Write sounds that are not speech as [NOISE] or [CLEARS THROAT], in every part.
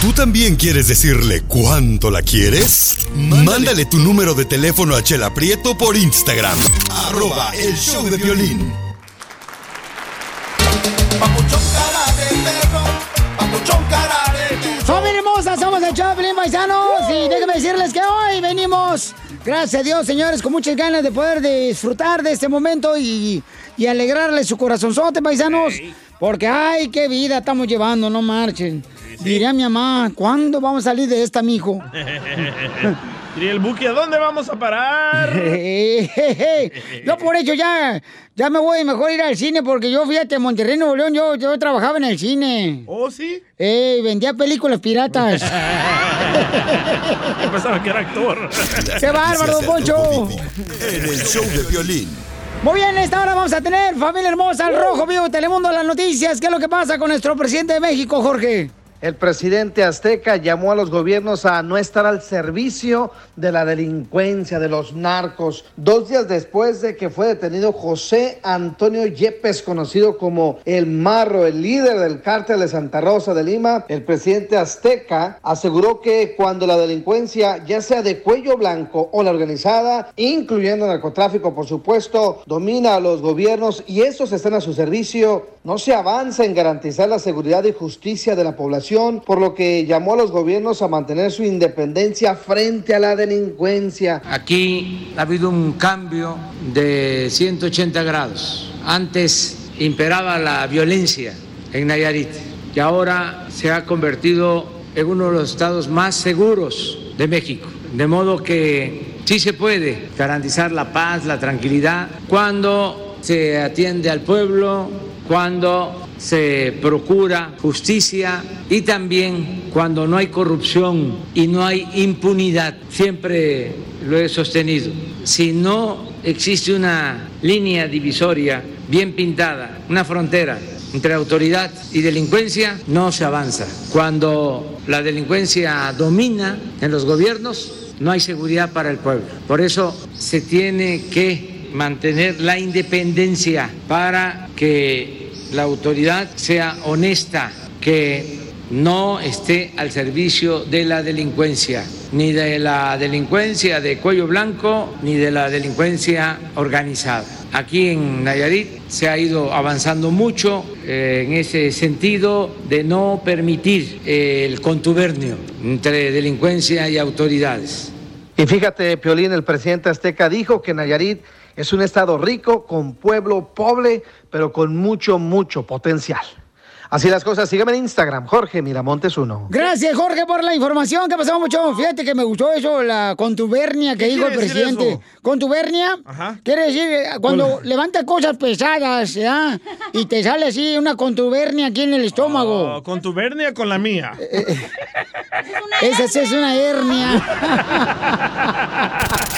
¿Tú también quieres decirle cuánto la quieres? Mándale, tu número de teléfono a Chela Prieto por Instagram. Arroba el show de violín. ¡Familia hermosa! Somos el Choplin Paisanos y déjenme decirles que hoy venimos, gracias a Dios, señores, con muchas ganas de poder disfrutar de este momento y, y alegrarle su corazonzote, paisanos. Porque, ay, qué vida estamos llevando, no marchen. Diría mi mamá, ¿cuándo vamos a salir de esta, mijo? [LAUGHS] ¿Y el buque a dónde vamos a parar? [LAUGHS] yo por hecho ya, ya me voy mejor ir al cine porque yo fíjate, en Monterrey, Nuevo León, yo, yo trabajaba en el cine. ¿Oh, sí? Eh, vendía películas piratas. [LAUGHS] Yo pensaba que era actor. ¡Qué bárbaro, Poncho! En el show de violín. Muy bien, esta hora vamos a tener, familia hermosa, al Rojo Vivo Telemundo, las noticias. ¿Qué es lo que pasa con nuestro presidente de México, Jorge? El presidente azteca llamó a los gobiernos a no estar al servicio de la delincuencia, de los narcos. Dos días después de que fue detenido José Antonio Yepes, conocido como el Marro, el líder del cártel de Santa Rosa de Lima, el presidente azteca aseguró que cuando la delincuencia, ya sea de cuello blanco o la organizada, incluyendo narcotráfico, por supuesto, domina a los gobiernos y estos están a su servicio, no se avanza en garantizar la seguridad y justicia de la población por lo que llamó a los gobiernos a mantener su independencia frente a la delincuencia. Aquí ha habido un cambio de 180 grados. Antes imperaba la violencia en Nayarit y ahora se ha convertido en uno de los estados más seguros de México. De modo que sí se puede garantizar la paz, la tranquilidad, cuando se atiende al pueblo, cuando se procura justicia y también cuando no hay corrupción y no hay impunidad. Siempre lo he sostenido. Si no existe una línea divisoria bien pintada, una frontera entre autoridad y delincuencia, no se avanza. Cuando la delincuencia domina en los gobiernos, no hay seguridad para el pueblo. Por eso se tiene que mantener la independencia para que la autoridad sea honesta, que no esté al servicio de la delincuencia, ni de la delincuencia de cuello blanco, ni de la delincuencia organizada. Aquí en Nayarit se ha ido avanzando mucho eh, en ese sentido de no permitir el contubernio entre delincuencia y autoridades. Y fíjate, Piolín, el presidente azteca dijo que Nayarit es un estado rico, con pueblo pobre, pero con mucho, mucho potencial. Así las cosas, sígueme en Instagram, Jorge Miramontes 1. Gracias, Jorge, por la información. ¿Qué pasó, mucho? Fíjate que me gustó eso, la contubernia que ¿Qué dijo el presidente. eso? Contubernia Ajá. quiere decir eh, cuando levanta cosas pesadas, ¿ya? Y te sale así una contubernia aquí en el estómago. Oh, con tu vernia con la mía. [LAUGHS] Esa sí es una hernia. [LAUGHS]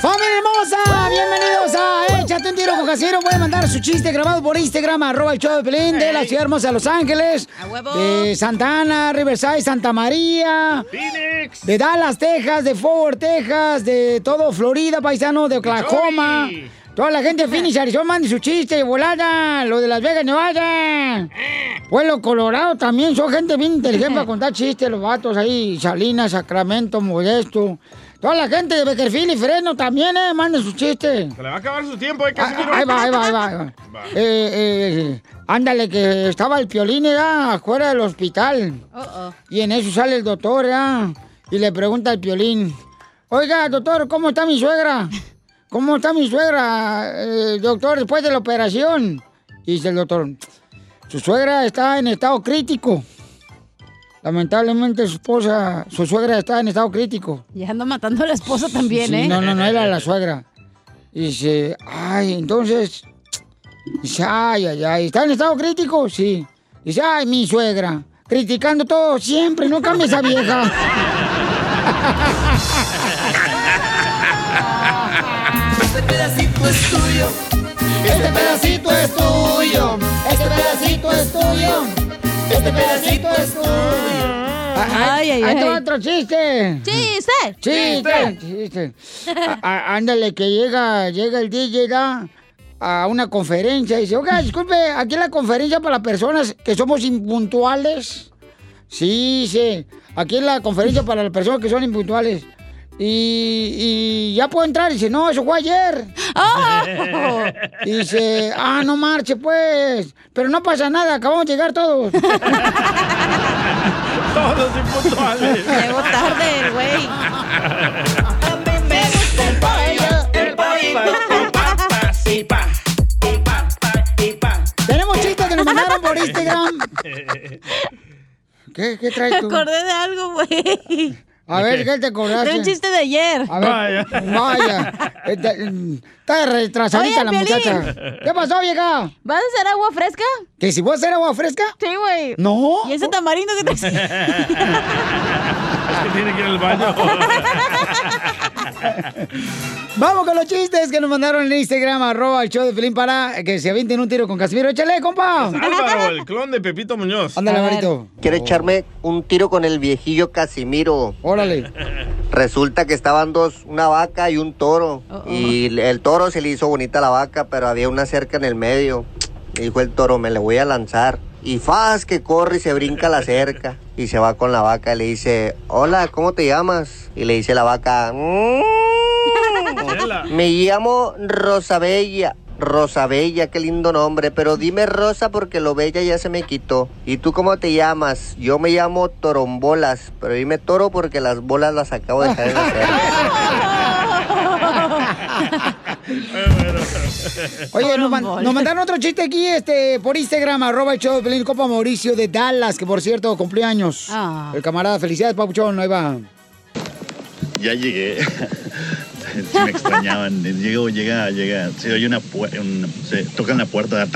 ¡Familia hermosa! Bienvenidos a Échate un tiro con Casimiro. Voy a mandar su chiste grabado por Instagram, arroba el show de Pelín, de la ciudad hermosa de Los Ángeles, de Santa Ana, Riverside, Santa María, Phoenix. de Dallas, Texas, de Fort Worth, Texas, de todo Florida, paisano, de Oklahoma. Toda la gente de Phoenix, Arizona, mande su chiste volada. Lo de Las Vegas, Nevada. Pueblo Colorado también son gente bien inteligente para contar chistes, los vatos ahí. Salinas, Sacramento, Modesto. Toda la gente de Beckerfield y Fresno también, eh, manden sus chistes. Se le va a acabar su tiempo, ¿eh, Ah, Casimiro? Ahí va, ahí va, ahí va. ahí va. Eh, eh, ándale, que estaba el piolín ya afuera del hospital. Y en eso sale el doctor, ya. Y le pregunta al piolín: Oiga, doctor, ¿cómo está mi suegra? ¿Cómo está mi suegra, eh, doctor, después de la operación? Y dice el doctor: Su suegra está en estado crítico. Lamentablemente su esposa, su suegra está en estado crítico. Y anda matando a la esposa también, Sí, ¿eh? No, no, no era la suegra. Y dice, ay, entonces. Dice, ay, ay, ay. ¿Está en estado crítico? Sí. Dice, ay, mi suegra. Criticando todo siempre, no cambia esa vieja. [LAUGHS] Este pedacito es tuyo. Este pedacito es tuyo. Ay, ay, ay. otro chiste. ¡Chiste! Chiste, chiste. A- a- ándale, que llega, llega el DJ da, a una conferencia y dice, oiga, disculpe, aquí en la conferencia para las personas que somos impuntuales. Sí, sí. Aquí en la conferencia para las personas que son impuntuales. Y, y ya puedo entrar. Y dice, no, eso fue ayer. ¡Oh! [LAUGHS] Y dice, ah, no marche, pues. Pero no pasa nada, acabamos de llegar todos. [LAUGHS] Todos impuntuales. Llegó tarde el güey. El pollo, el y pa. Tenemos chistes que nos mandaron por Instagram. [LAUGHS] ¿Qué, qué traes tú? acordé de algo, güey. A ver, ¿qué te acordaste? De un chiste de ayer. A ver, Vaya. vaya. Este, Está retrasadita Oye, la Piolín. muchacha. ¿Qué pasó, vieja? ¿Vas a hacer agua fresca? ¿Que si voy a hacer agua fresca? Sí, güey. No. ¿Y ese tamarindo que te [LAUGHS] [LAUGHS] que tiene que ir al baño. [LAUGHS] Vamos con los chistes que nos mandaron en Instagram, arroba el show de Pelín para que se avienten un tiro con Casimiro. ¡Échale, compa! Álvaro, el clon de Pepito Muñoz. Ándale. Marito. Quiero echarme un tiro con el viejillo Casimiro. Órale. Resulta que estaban dos, una vaca y un toro. Oh. Y el toro se le hizo bonita a la vaca, pero había una cerca en el medio. Y dijo el toro, me le voy a lanzar. Y faz que corre y se brinca la cerca. Y se va con la vaca y le dice, hola, ¿cómo te llamas? Y le dice la vaca, "Mm, me llamo Rosabella. Rosabella, qué lindo nombre, pero dime Rosa porque lo bella ya se me quitó. ¿Y tú cómo te llamas? Yo me llamo Torombolas, pero dime Toro porque las bolas las acabo de dejar en la [LAUGHS] Oye, nos, man- nos mandaron otro chiste aquí este, por Instagram, arroba el show de Pelín, Copa Mauricio de Dallas, que por cierto cumplió años. Ah. El camarada, felicidades, Papuchón, ahí va. Ya llegué. [LAUGHS] Sí me extrañaban. Llego, llega, llega. Se oye una puerta. Se tocan la puerta.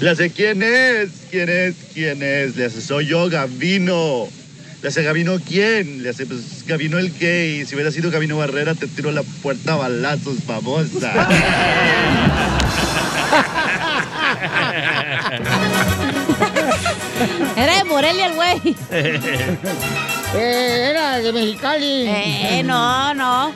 Le hace, ¿quién es? ¿Quién es? ¿Quién es? Le hace, soy yo, Gavino. Le hace, ¿Gavino quién? Le hace, pues, Gavino el gay. Si hubiera sido Gavino Barrera, te tiro la puerta a balazos, famosa. [LAUGHS] Era de Morelia el güey. [LAUGHS] Eh, era de Mexicali. Eh, no, no.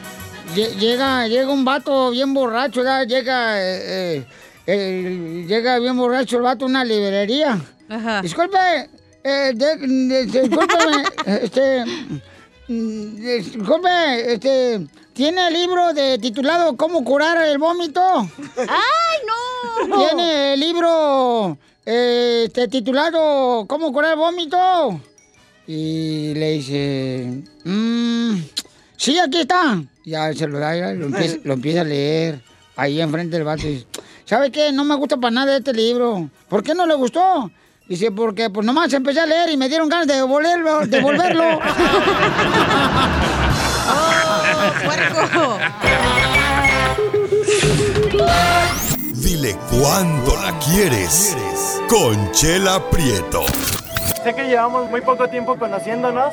Lle- Llega, llega un vato bien borracho, ¿verdad? llega, eh, eh, eh, llega bien borracho el vato a una librería. Ajá. Disculpe, eh, de- de- discúlpeme, [LAUGHS] este, disculpe, este, ¿tiene el libro de titulado ¿Cómo curar el vómito? ¡Ay, no! ¿Tiene el libro eh, este, titulado ¿Cómo curar el vómito? Y le dice, "Mm, sí, aquí está. Ya se lo da, ya lo empieza, lo empieza a leer ahí enfrente del vato. y dice, ¿Sabe qué? No me gusta para nada este libro. ¿Por qué no le gustó? Dice, porque pues nomás empecé a leer y me dieron ganas de devolverlo. devolverlo. [LAUGHS] Dile cuándo la quieres. Conchela Prieto. Sé que llevamos muy poco tiempo conociéndonos,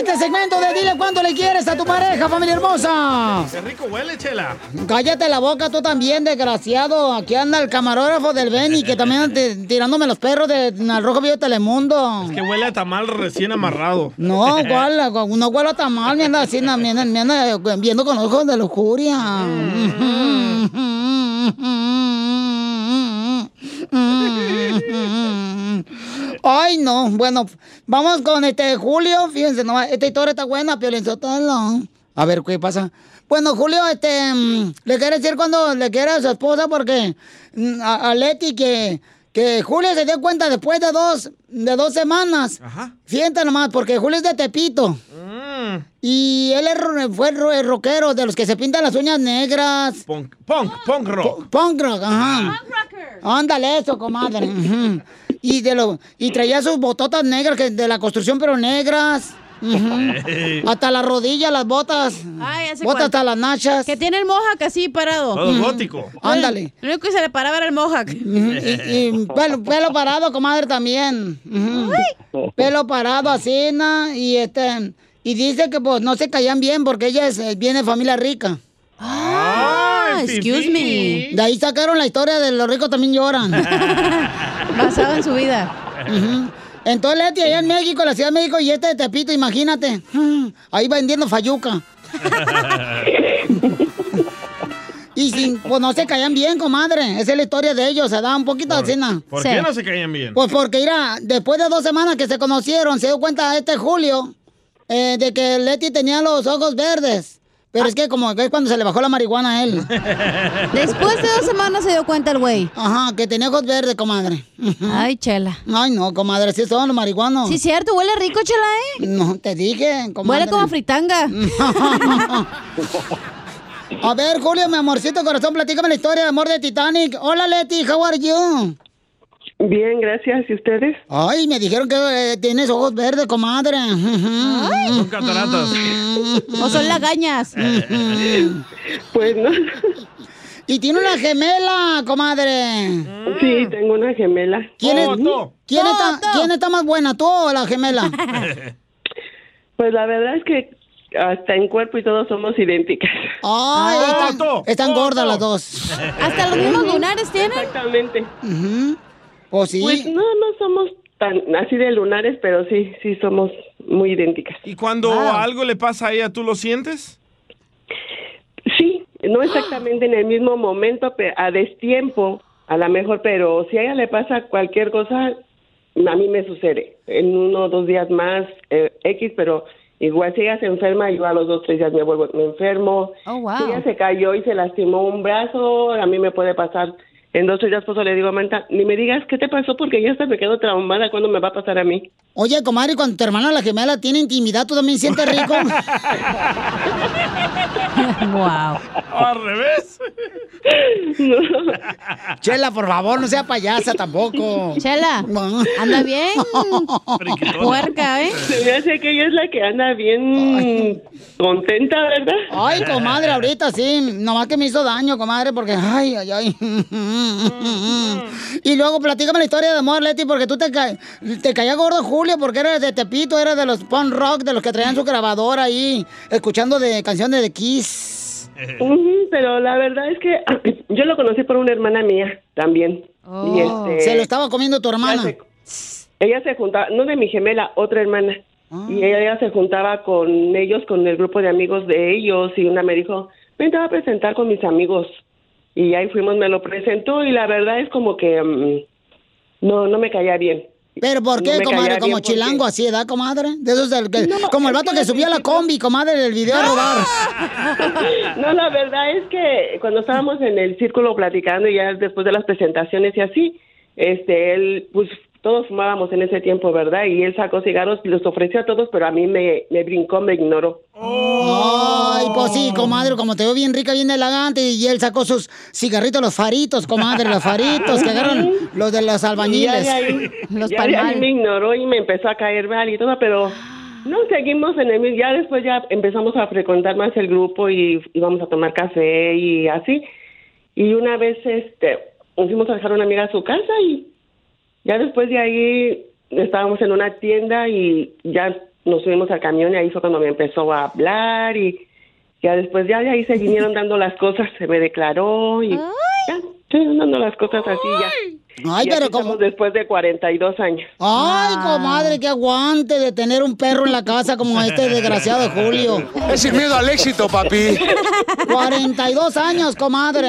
este segmento de Dile cuánto le quieres a tu pareja, familia hermosa. Qué rico huele, chela. Cállate la boca tú también, desgraciado. Aquí anda el camarógrafo del Beni, que también anda t- [LAUGHS] tirándome los perros de al Rojo Vivo de Telemundo. Que huele a tamal recién amarrado. No, ¿cuál? No huele tan mal, me anda así, me anda, me anda viendo con ojos de lujuria. [LAUGHS] Ay, no, bueno, vamos con este Julio, fíjense, no, esta historia está buena, Piolín A ver, ¿qué pasa? Bueno, Julio, este, mm, le quiere decir cuando le quiere a su esposa porque mm, a Leti que, que Julio se dio cuenta después de dos, de dos semanas. Ajá. Fíjate nomás, porque Julio es de Tepito. Y él es fue ro- rockero, de los que se pintan las uñas negras. Punk, punk, punk rock. Punk rock, ajá. Ándale eso, comadre. Y de lo, y traía sus bototas negras que de la construcción, pero negras. [LAUGHS] Hasta las rodillas, las botas. Ay, botas cuál. hasta las nachas. Que tiene el mohawk así parado. Todo gótico. Ándale. Lo único que se le paraba era el mohawk. Y, y pelo, pelo parado, comadre, también. Pelo parado, así, ¿no? Y este. Y dice que pues no se caían bien porque ella es, eh, viene de familia rica. Ah, excuse me. De ahí sacaron la historia de los ricos también lloran. [LAUGHS] Basado en su vida. Entonces Leti allá en México, la Ciudad de México, y este de Tepito, imagínate. Mm, Ahí vendiendo fayuca. [LAUGHS] Y sin, pues no se caían bien, comadre. Esa es la historia de ellos, se da un poquito de cena. ¿Por qué no se caían bien? Pues porque, mira, después de dos semanas que se conocieron, se dio cuenta este Julio eh, de que Leti tenía los ojos verdes. Pero es que como que es cuando se le bajó la marihuana a él. [LAUGHS] Después de dos semanas se dio cuenta el güey. Ajá, que tenía ojos verdes, comadre. [LAUGHS] Ay, chela. Ay, no, comadre, sí son los marihuanos. Sí, cierto, huele rico, chela, ¿eh? No, te dije, comadre. Huele como a fritanga. [LAUGHS] A ver, Julio, mi amorcito corazón, platícame la historia de amor de Titanic. Hola, Leti, how are you? Bien, gracias. ¿Y ustedes? Ay, me dijeron que eh, tienes ojos verdes, comadre. Son cataratas. O son lagañas. [LAUGHS] Pues no. Y tiene una gemela, comadre. Sí, tengo una gemela. ¿Quién, es- ¿quién, está, ¿Quién está más buena, tú o la gemela? [LAUGHS] Pues la verdad es que hasta en cuerpo y todo somos idénticas. Ay, están, están gordas las dos. ¿Hasta los mismos lunares tienen? Exactamente. ¿O sí? Pues no, no somos tan así de lunares, pero sí, sí somos muy idénticas. ¿Y cuando algo le pasa a ella, tú lo sientes? Sí, no exactamente en el mismo momento, pero a destiempo, a lo mejor, pero si a ella le pasa cualquier cosa, a mí me sucede. En uno o dos días más, eh, X, pero igual si ella se enferma, yo a los dos, tres días me vuelvo, me enfermo. Oh, wow. Si ella se cayó y se lastimó un brazo, a mí me puede pasar. En dos o tres días, pues le digo a Manta, ni me digas qué te pasó porque ya hasta me quedo traumada cuando me va a pasar a mí. Oye, comadre, cuando tu hermana la gemela tiene intimidad, ¿tú también sientes rico? [LAUGHS] wow. Al revés. Chela, por favor, no sea payasa tampoco. Chela, anda bien. Puerca, ¿eh? Se me hace que ella es la que anda bien contenta, ¿verdad? Ay, comadre, ahorita sí. Nomás que me hizo daño, comadre, porque ay, ay, ay. [LAUGHS] Y luego platícame la historia de amor, Leti, porque tú te, ca... te caía gordo Julio, porque eres de Tepito, eres de los punk rock, de los que traían su grabadora ahí, escuchando de canciones de Kiss. Pero la verdad es que [CLEARS THROAT] yo lo conocí por una hermana mía también. Y este, Se lo estaba comiendo tu hermana. ella se, ella se juntaba, no de mi gemela, otra hermana. Ah. Y ella, ella se juntaba con ellos, con el grupo de amigos de ellos. Y una me dijo, ven, te voy a presentar con mis amigos. Y ahí fuimos, me lo presentó. Y la verdad es como que mm, no, no me caía bien. ¿Pero por No qué, me comadre? Como porque- chilango así, ¿edad, comadre? De esos del que- No, como el vato que subía la combi, comadre, del video a robar. [LAUGHS] No, la verdad es que cuando estábamos en el círculo platicando y ya después de las presentaciones y así, este, él, pues todos fumábamos en ese tiempo, ¿verdad? Y él sacó cigarros y los ofreció a todos, pero a mí me, me brincó, me ignoró. Ay, pues sí, comadre, como te veo bien rica, bien elegante, y él sacó sus cigarritos, los faritos, comadre, los faritos que agarran los de los albañiles. Y ya de ahí- [LAUGHS] los ya de ahí palmales. me ignoró y me empezó a caer mal y todo, pero no seguimos en el mismo. Ya después ya empezamos a frecuentar más el grupo y íbamos a tomar café y así. Y una vez este fuimos a dejar a una amiga a su casa y ya después de ahí estábamos en una tienda y ya nos subimos al camión y ahí fue cuando me empezó a hablar y ya después ya de ahí se vinieron dando las cosas, se me declaró y [LAUGHS] ya se vinieron dando las cosas así ya. Ay, Y pero aquí estamos después de 42 años. Ay, comadre, qué aguante de tener un perro en la casa como este desgraciado de Julio. [LAUGHS] Es sin miedo al éxito, papi. [LAUGHS] 42 años, comadre.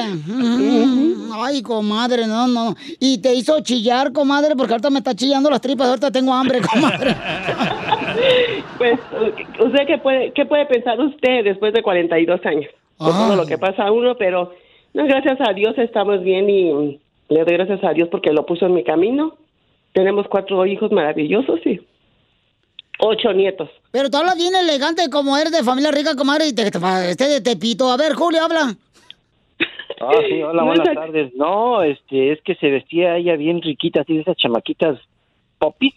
Ay, comadre, no, no. Y te hizo chillar, comadre, porque ahorita me está chillando las tripas, ahorita tengo hambre, [LAUGHS] comadre. Pues, ¿usted qué puede, qué puede pensar usted después de 42 años? Por todo lo que pasa a uno, pero no, gracias a Dios estamos bien y le doy gracias a Dios porque lo puso en mi camino. Tenemos cuatro hijos maravillosos y ocho nietos. Pero tú hablas bien elegante como eres de familia rica, comadre, y te, te- este de Tepito. A ver, Julio, habla. Ah, sí, hola, [LAUGHS] No, buenas tardes. No, este, es que se vestía ella bien riquita, así de esas chamaquitas popis,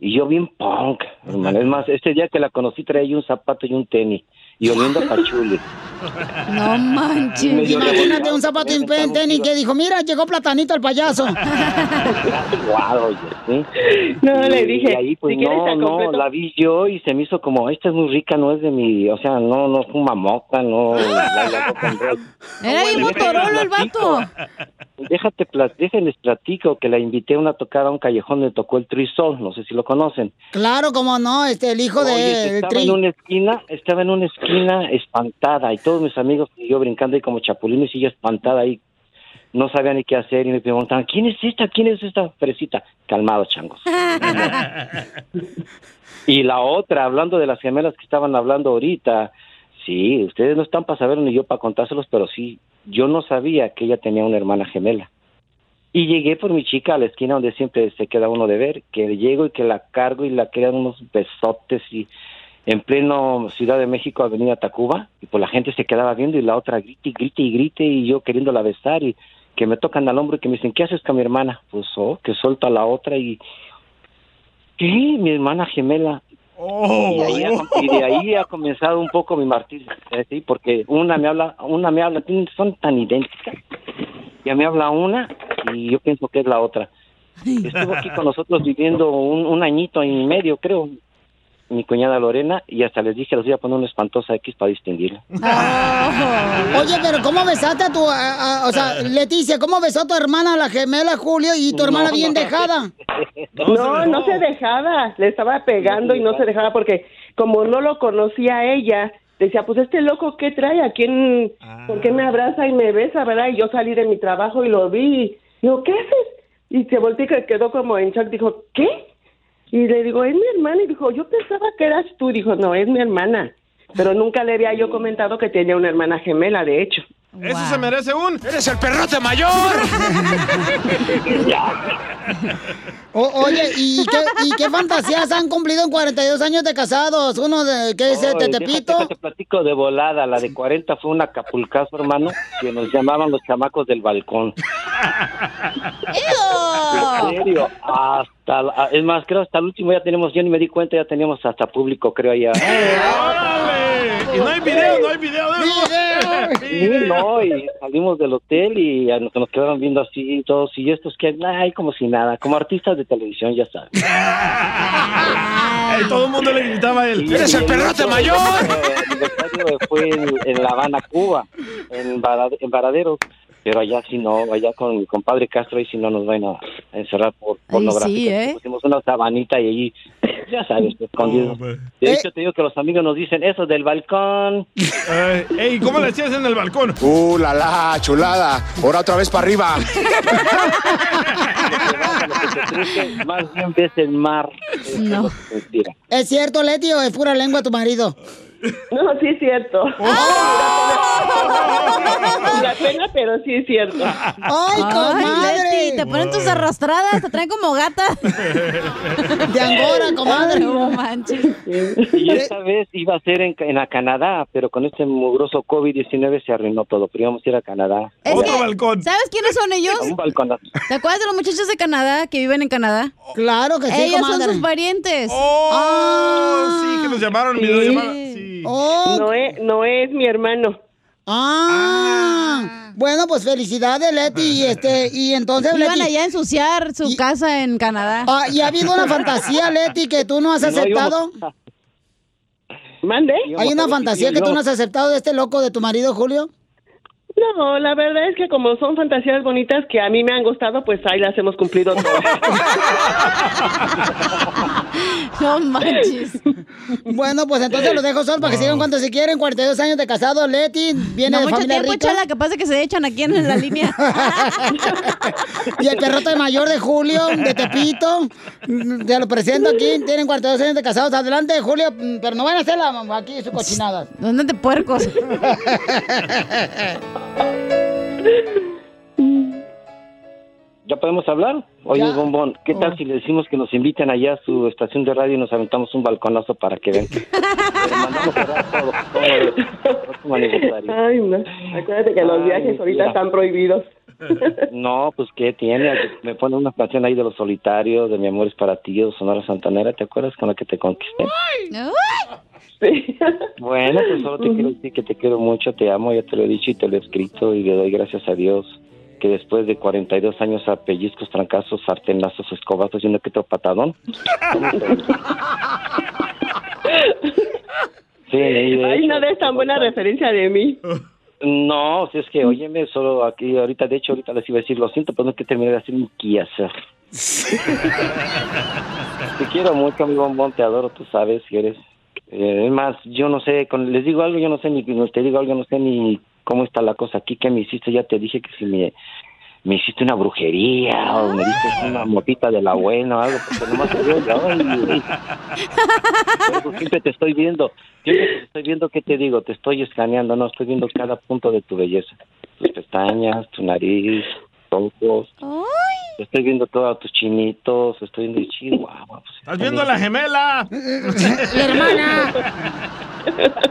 y yo bien punk, hermano. Es más, este día que la conocí traía un zapato y un tenis, y oliendo a pachuli. No manches. Medio Imagínate un zapato y un tenis que dijo, mira, llegó Platanito el payaso. Guau, oye, ¿sí? No, Y- le dije, Y ahí, pues, si no, no, la vi yo y se me hizo como, esta es muy rica, no es de mi, o sea, no, no fuma mota, no. la- la roll. Era bien motorolo el vato. Déjate, pla- déjenles platico que la invité a una tocada a un callejón donde tocó el Trisol, no sé si lo conocen. Claro, como no, este, el hijo Oye, de el estaba Tri. en una esquina, estaba en una esquina espantada y todos mis amigos y yo brincando ahí como chapulines y ella espantada ahí. No sabía ni qué hacer y me preguntaban, ¿quién es esta? ¿Quién es esta fresita? Calmados, changos. [LAUGHS] y la otra, hablando de las gemelas que estaban hablando ahorita, sí, ustedes no están para saber ni yo para contárselos, pero sí, yo no sabía que ella tenía una hermana gemela. Y llegué por mi chica a la esquina donde siempre se queda uno de ver, que llego y que la cargo y la quedan unos besotes y en pleno Ciudad de México, Avenida Tacuba, y pues la gente se quedaba viendo y la otra grite y grite y grite y yo queriéndola besar y que me tocan al hombro y que me dicen, ¿qué haces con mi hermana? Pues, oh, que suelto a la otra y... ¿Qué? Mi hermana gemela. Y, ahí ha, y de ahí ha comenzado un poco mi martirio, eh, sí, porque una me habla, una me habla, son tan idénticas. Ya me habla una y yo pienso que es la otra. Estuvo aquí con nosotros viviendo un, un añito y medio, creo, mi cuñada Lorena, y hasta les dije, les voy a poner una espantosa X para distinguirla. Oye, pero ¿cómo besaste a tu, a- a- o sea, Leticia, cómo besó a tu hermana, la gemela Julio, y tu hermana No, bien no. dejada? No, no se dejaba, le estaba pegando y no se dejaba porque como no lo conocía ella, decía, pues este loco, ¿qué trae? ¿A quién? ¿Por qué me abraza y me besa, verdad? Y yo salí de mi trabajo y lo vi. Y digo, ¿qué haces? Y se volteó y que quedó como en shock. Dijo, ¿qué? Y le digo, es mi hermana. Y dijo, yo pensaba que eras tú. Dijo, no, es mi hermana. Pero nunca le había yo comentado que tenía una hermana gemela, de hecho. Eso se merece un. ¡Eres el perrote mayor! [LAUGHS] O- oye, ¿y qué, ¿y qué fantasías han cumplido en 42 años de casados? Uno de, ¿qué es Ay, este, déjate Tepito? que te platico de volada. La de 40 fue un acapulcazo, hermano, que nos llamaban los chamacos del balcón. En serio, hasta, la- es más, creo hasta el último ya tenemos, yo ni me di cuenta, ya teníamos hasta público, creo, allá. Y no hay video, no hay video de eso. Sí, no, y salimos del hotel y nos, nos quedaron viendo así y todos, y estos que, ay, como si nada, como artistas de televisión, ya sabes. Todo el mundo le gritaba a él. Y- y otro, eh, aniversario fue en, en La Habana, Cuba, en, Varadero. Pero allá sí no, allá con mi compadre Castro, ahí sí no nos van a encerrar por pornográfico. ¿eh? Pusimos una sabanita y allí, ya sabes, escondidos. De hecho, te digo que los amigos nos dicen eso del balcón. Eh, ey, ¿cómo le hacías en el balcón? ¡Uh, la la, chulada! Ahora otra vez para arriba. [LAUGHS] Más bien ves el mar. No. Mentira. ¿Es cierto, Leti, o es pura lengua tu marido? [LAUGHS] No, sí es cierto. [LAUGHS] La pena, pero sí es cierto. ¡Ay, Leti, te ponen tus arrastradas, te traen como gata. De Angora, comadre. No manches. Y esta vez iba a ser en, en a Canadá, pero con este mugroso COVID-19 se arruinó todo. Pero íbamos a ir a Canadá. Es que, ¿Sabes quiénes son ellos? A un balcón. ¿Te acuerdas de los muchachos de Canadá que viven en Canadá? Claro que sí, Ellos comadre. son sus parientes. Oh, sí, que nos llamaron en videollamada. Sí. Oh. No, es, no es mi hermano. Ah, bueno, pues felicidades, Leti. Y, este, y entonces, Iban Leti. allá a ensuciar su casa en Canadá. Ah, ¿Y ha habido una fantasía, Leti, que tú no has No, aceptado? ¿Mande? ¿Hay una fantasía que tú no has aceptado de este loco de tu marido, Julio? No, la verdad es que como son fantasías bonitas que a mí me han gustado, pues ahí las hemos cumplido todas. [LAUGHS] No manches. Bueno, pues entonces los dejo solos para que sigan cuando se quieren. 42 años de casado, Leti. Viene No de mucho familia tiempo, rica. chala, que pasa que se echan aquí en la línea. [LAUGHS] Y el perrote mayor de Julio, de Tepito. Te lo presento aquí. Tienen 42 años de casados. Adelante, Julio. Pero no van a hacer la, aquí su cochinada. ¿Dónde te puercos? [LAUGHS] ¿Ya podemos hablar? Oye, Bombón, ¿qué tal si le decimos que nos invitan allá a su estación de radio y nos aventamos un balconazo para que vean? [LAUGHS] Le mandamos todo, todo el próximo aniversario. Ay, no. Acuérdate que los Ay, viajes ahorita están prohibidos. No, pues ¿qué tiene? Me pone una canción ahí de Los Solitarios, de Mi Amor es para ti, de Sonora Santanera, ¿te acuerdas con la que te conquisté? [LAUGHS] Bueno, pues solo te quiero decir que te quiero mucho, te amo, ya te lo he dicho y te lo he escrito y le doy gracias a Dios que después de 42 años a pellizcos, trancazos, sartenazos, escobazos y uno que otro patadón. [LAUGHS] Sí, Ay, no des tan buena referencia de mí. [LAUGHS] No, si es que, óyeme, solo aquí, ahorita, de hecho, ahorita les iba a decir, lo siento, pero no es que terminé de hacer mi quehacer. [LAUGHS] te quiero mucho, mi bombón, te adoro, tú sabes que eres. Eh, es más, yo no sé, con, les digo algo, yo no sé ni, te digo algo, no sé ni cómo está la cosa aquí, que me hiciste, ya te dije que si me, me hiciste una brujería o me diste una motita de la buena o algo, porque nomás te veo y, ay, ay. Pero siempre te estoy viendo. Yo te estoy viendo, ¿qué te digo? Te estoy escaneando, no, estoy viendo cada punto de tu belleza. Tus pestañas, tu nariz, tus ojos. Estoy viendo todos tus chinitos, estoy viendo guau, pues, [LAUGHS] ¿Estás viendo a la gemela? [LAUGHS] La hermana.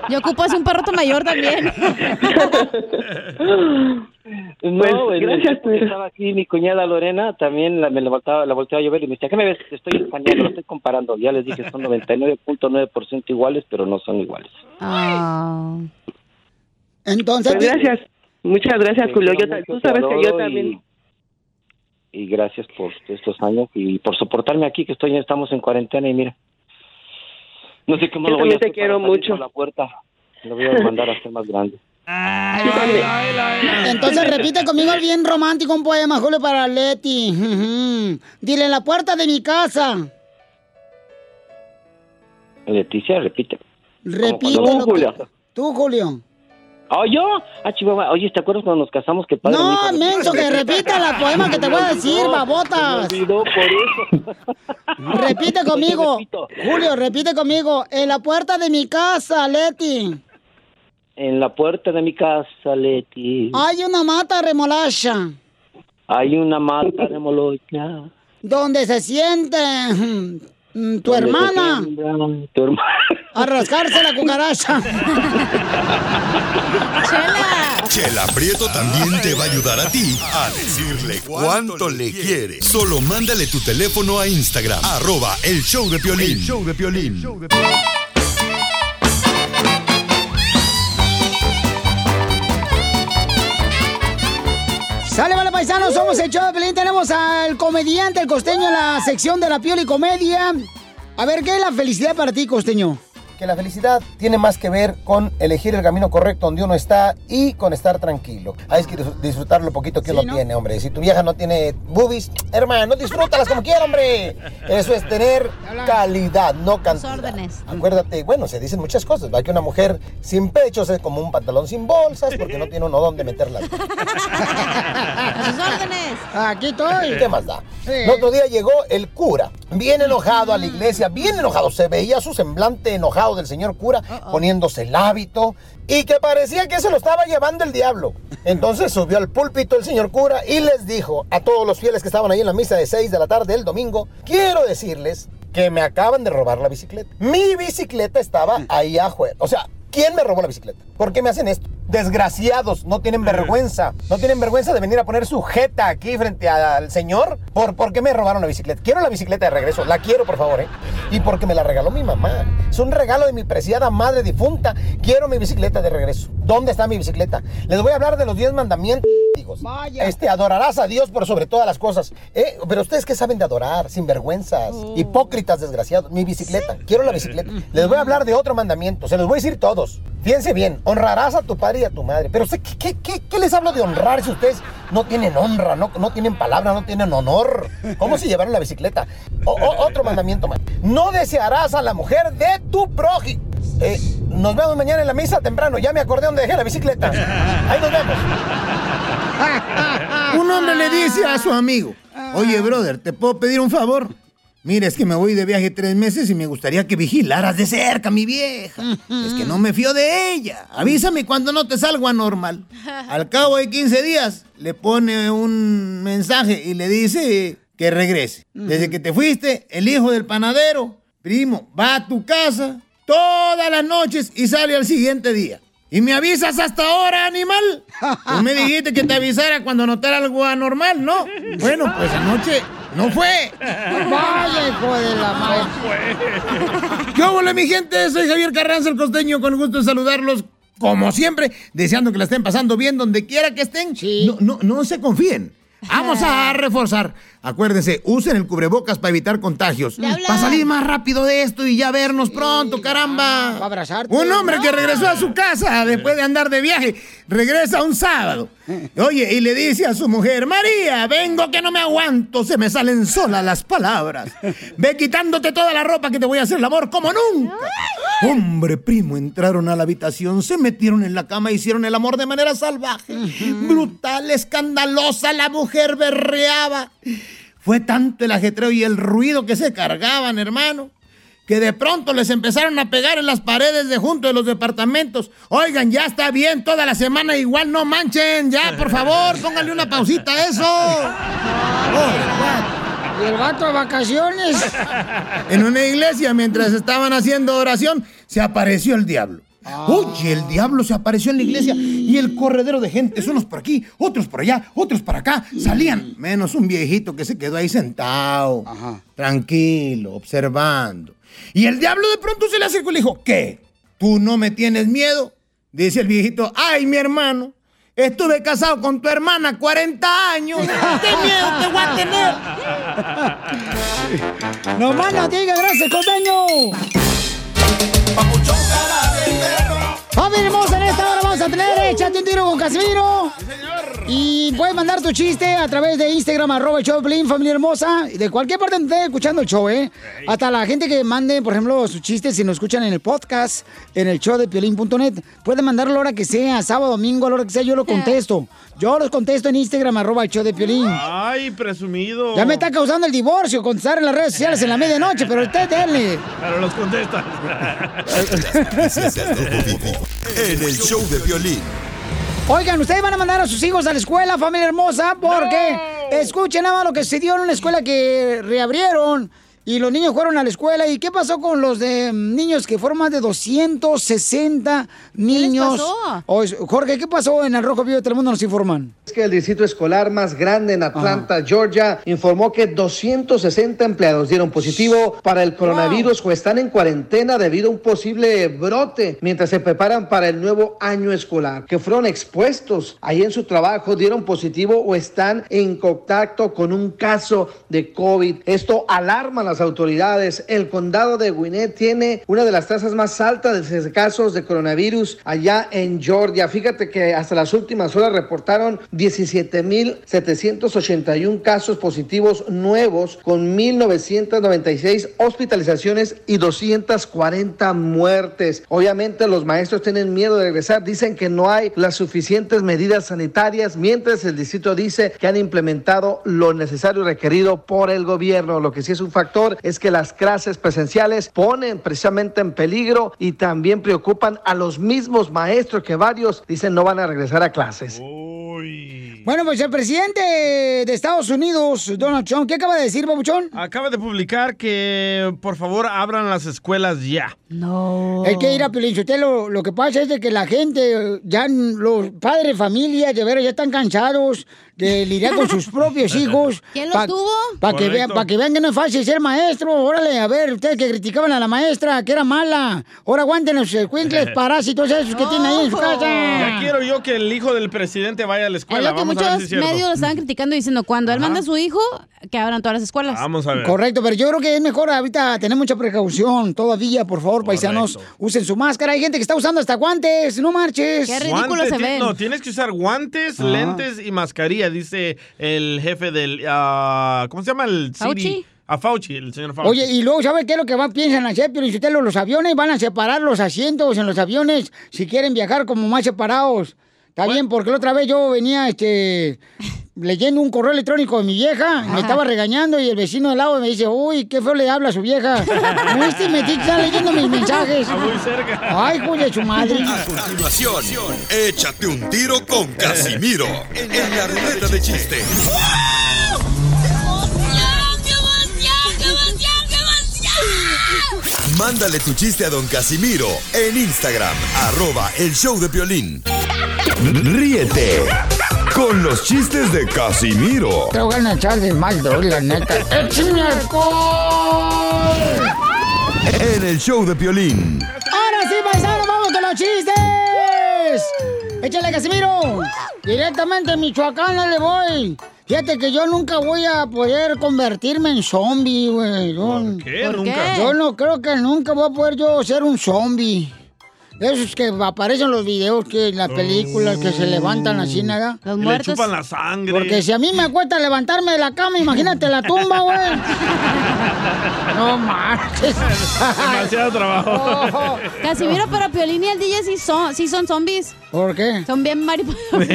Y ocupas un perrote mayor también. [LAUGHS] No, Pues, gracias, el- pues. estaba aquí mi cuñada Lorena, también la, me la volteaba, la volteaba a ver y me decía, ¿qué me ves? Te estoy escaneando, lo estoy comparando. Ya les dije, son 99.9% iguales, pero no son iguales. Entonces, Pues gracias. Muchas gracias, Julio. Yo tú sabes que yo también. Y, y gracias por estos años y por soportarme aquí, que estoy estamos en cuarentena y mira. No sé cómo Yo lo voy a te hacer para quiero mucho. la puerta. Lo voy a mandar a hacer más grande. Entonces repite conmigo el bien romántico un poema, Julio, para Leti. [LAUGHS] Dile en la puerta de mi casa. Leticia, repite. Repite. Que- Tú, Julio. Oh, yo. Ah, Chihuahua. Oye, ¿te acuerdas cuando nos casamos que padre No, menso, que repita la poema que te voy a decir, No, babotas. me olvidó por eso. [LAUGHS] Repite conmigo. [LAUGHS] Julio, repite conmigo. En la puerta de mi casa, Leti. En la puerta de mi casa, Leti, Hay una mata remolacha hay una mata de molocha. donde se siente mm, tu hermana Tu hermana. a rascarse la cucaracha. Chela Prieto también te va a ayudar a ti a decirle cuánto le quiere. Solo mándale tu teléfono a Instagram, arroba el show de Piolín. El show de Piolín. Sale, vale, paisanos, somos el show de Pelín. Tenemos al comediante, el costeño, en la sección de la piel y comedia. A ver, ¿qué es la felicidad para ti, costeño? Que la felicidad tiene más que ver con elegir el camino correcto donde uno está y con estar tranquilo. Hay que dis- disfrutar lo poquito que Sí, uno ¿no? tiene, hombre. Si tu vieja no tiene boobies, hermano, disfrútalas como quiera, hombre. Eso es tener calidad, no cantidad. órdenes. Acuérdate, bueno, se dicen muchas cosas. Va que una mujer sin pechos es como un pantalón sin bolsas porque no tiene uno dónde meterlas. [LAUGHS] A sus órdenes. Aquí estoy. ¿Qué más da? Sí. El otro día llegó el cura bien enojado a la iglesia, bien enojado. Se veía su semblante enojado del señor cura poniéndose el hábito y que parecía que se lo estaba llevando el diablo. Entonces subió al púlpito el señor cura y les dijo a todos los fieles que estaban ahí en la misa de 6 de la tarde del domingo, quiero decirles que me acaban de robar la bicicleta. Mi bicicleta estaba ahí afuera. O sea, ¿quién me robó la bicicleta? ¿Por qué me hacen esto? Desgraciados, no tienen vergüenza. No tienen vergüenza de venir a poner su jeta aquí frente al señor. ¿Por, ¿Por qué me robaron la bicicleta? Quiero la bicicleta de regreso. La quiero, por favor, ¿eh? Y porque me la regaló mi mamá. Es un regalo de mi preciada madre difunta. Quiero mi bicicleta de regreso. ¿Dónde está mi bicicleta? Les voy a hablar de los 10 mandamientos. Este, adorarás a Dios por sobre todas las cosas. ¿Eh? Pero ustedes qué saben de adorar, sinvergüenzas, hipócritas, desgraciados. Mi bicicleta, quiero la bicicleta. Les voy a hablar de otro mandamiento, se los voy a decir todos. Fíjense bien, honrarás a tu padre y a tu madre. Pero ¿qué, qué, qué, qué les hablo de honrar si ustedes no tienen honra, no, no tienen palabra, no tienen honor? ¿Cómo se llevaron la bicicleta? O- o- otro mandamiento más. No desearás a la mujer de tu prójimo. Eh, nos vemos mañana en la misa temprano. Ya me acordé dónde dejé la bicicleta. Ahí nos vemos. Un hombre le dice a su amigo, oye, brother, ¿te puedo pedir un favor? Mira, es que me voy de viaje tres meses y me gustaría que vigilaras de cerca mi vieja. Es que no me fío de ella. Avísame cuando no te salgo anormal. [LAUGHS] Al cabo de 15 días, le pone un mensaje y le dice que regrese. Desde que te fuiste, el hijo del panadero, primo, va a tu casa todas las noches y sale al siguiente día. ¿Y me avisas hasta ahora, animal? [LAUGHS] Tú me dijiste que te avisara cuando notara algo anormal, ¿no? [LAUGHS] Bueno, pues anoche no fue. Vaya, hijo de la madre. ¿Qué hola, mi gente? Soy Javier Carranza, el costeño, con gusto de saludarlos. Como siempre, deseando que la estén pasando bien donde quiera que estén. No, no, no se confíen. Vamos a [LAUGHS] reforzar. Acuérdense, usen el cubrebocas para evitar contagios. Para salir más rápido de esto y ya vernos pronto, caramba. Para abrazarte. Un hombre que regresó a su casa después de andar de viaje, regresa un sábado. Oye, y le dice a su mujer, María, vengo que no me aguanto, se me salen solas las palabras. Ve quitándote toda la ropa que te voy a hacer el amor como nunca. Hombre, primo, entraron a la habitación, se metieron en la cama, hicieron el amor de manera salvaje. Brutal, escandalosa, la mujer berreaba. Fue tanto el ajetreo y el ruido que se cargaban, hermano, que de pronto les empezaron a pegar en las paredes de junto de los departamentos. Oigan, ya está bien, toda la semana igual, no manchen, ya, por favor, [LAUGHS] pónganle una pausita a eso. Y el vato de vacaciones. En una iglesia, mientras estaban haciendo oración, se apareció el diablo. Oye, el diablo se apareció en la iglesia y el corredero de gente, unos por aquí, otros por allá, otros para acá, salían. Menos un viejito que se quedó ahí sentado, tranquilo, observando. Y el diablo de pronto se le acercó y le dijo, ¿qué? ¿Tú no me tienes miedo? Dice el viejito, ay, mi hermano, estuve casado con tu hermana 40 años. [LAUGHS] ¿Qué miedo te voy a tener? No más no diga, gracias, costeño. Papuchón cara de perro. Familia hermosa, en esta hora vamos a tener Échate un tiro con Casimiro. Y puedes mandar tu chiste a través de Instagram, arroba el show de Piolín, familia hermosa. De cualquier parte donde esté escuchando el show, ¿eh? Hasta la gente que mande, por ejemplo, sus chistes si nos escuchan en el podcast, en el show de piolín.net. Pueden mandarlo a la hora que sea, sábado, domingo, a la hora que sea, yo lo contesto. Yo los contesto en Instagram, arroba el show de Piolín. Ay, presumido. Ya me está causando el divorcio contestar en las redes sociales en la medianoche, pero usted denle. Pero los contestas. En el show de violín. Oigan, ustedes van a mandar a sus hijos a la escuela, familia hermosa, porque escuchen nada más lo que se dio en una escuela que reabrieron y los niños fueron a la escuela. ¿Y qué pasó con los de mm, niños que fueron más de 260 niños? pasó? O- Jorge, ¿qué pasó en el Rojo Vivo de Telemundo? Nos informan. Es que el distrito escolar más grande en Atlanta, Georgia, informó que 260 empleados dieron positivo para el coronavirus o están en cuarentena debido a un posible brote mientras se preparan para el nuevo año escolar, que fueron expuestos ahí en su trabajo, dieron positivo o están en contacto con un caso de COVID. Esto alarma a las autoridades. El condado de Gwinnett tiene una de las tasas más altas de casos de coronavirus allá en Georgia. Fíjate que hasta las últimas horas reportaron 17.781 casos positivos nuevos con 1.996 hospitalizaciones y 240 muertes. Obviamente los maestros tienen miedo de regresar. Dicen que no hay las suficientes medidas sanitarias, mientras el distrito dice que han implementado lo necesario requerido por el gobierno. Lo que sí es un factor es que las clases presenciales ponen precisamente en peligro y también preocupan a los mismos maestros que varios dicen no van a regresar a clases. Bueno, pues el presidente de Estados Unidos, Donald Trump, ¿qué acaba de decir, Babuchón? Acaba de publicar que por favor abran las escuelas ya. No. Es que ir a Pilinchotelo, lo que pasa es de que la gente, ya los padres de familia, de veras, ya están cansados de lidiar con sus propios [LAUGHS] hijos. ¿Quién los tuvo? Para que, vean, pa' que vean que no es fácil ser maestro. Órale, a ver, ustedes que criticaban a la maestra, que era mala. Ahora aguanten los cuincles [LAUGHS] parásitos esos que tienen ahí en su casa. Ya quiero yo que el hijo del presidente vaya a la Es escuela. lo que Vamos a ver muchos si es medios lo estaban criticando diciendo cuando él manda a su hijo, que abran todas las escuelas. Vamos a ver. Correcto, pero yo creo que es mejor ahorita tener mucha precaución todavía, por favor, paisanos, usen su máscara. Hay gente que está usando hasta guantes, no marches. Guantes, ti- No, tienes que usar guantes, Ah. lentes y mascarilla, dice el jefe del... ah, ¿Cómo se llama? El Fauci. CD? A Fauci, el señor Fauci. Oye, y luego, ¿sabe qué es lo que van, piensan hacer? Pero si los aviones van a separar los asientos en los aviones si quieren viajar como más separados. Está bien, porque la otra vez yo venía, este, leyendo un correo electrónico de mi vieja, me estaba regañando y el vecino del lado me dice, uy, qué feo le habla a su vieja. [LAUGHS] ¿No viste? Me está leyendo mis mensajes. Está muy cerca. Ay, hijo de su madre. A continuación, échate un tiro con Casimiro en la ruleta de chiste. Mándale tu chiste a don Casimiro en Instagram, arroba el show de violín. Ríete con los chistes de Casimiro Te voy a echar de mal, la neta. ¡Échame alcohol! en el show de violín. Ahora sí, paisano, vamos con los chistes. Échale, Casimiro. Directamente en Michoacán no le voy. Fíjate que yo nunca voy a poder convertirme en zombie, güey. Yo- qué? ¿Por qué? Yo no creo que nunca voy a poder yo ser un zombie. Esos que aparecen en los videos, que en las películas, que se levantan así, nada. Y le chupan la sangre. Porque si a mí me cuesta levantarme de la cama, imagínate la tumba, güey. [LAUGHS] No marches. Demasiado trabajo. Casimiro, pero Piolín y el DJ sí son, sí son zombies. ¿Por qué? Son bien mariposas. [LAUGHS]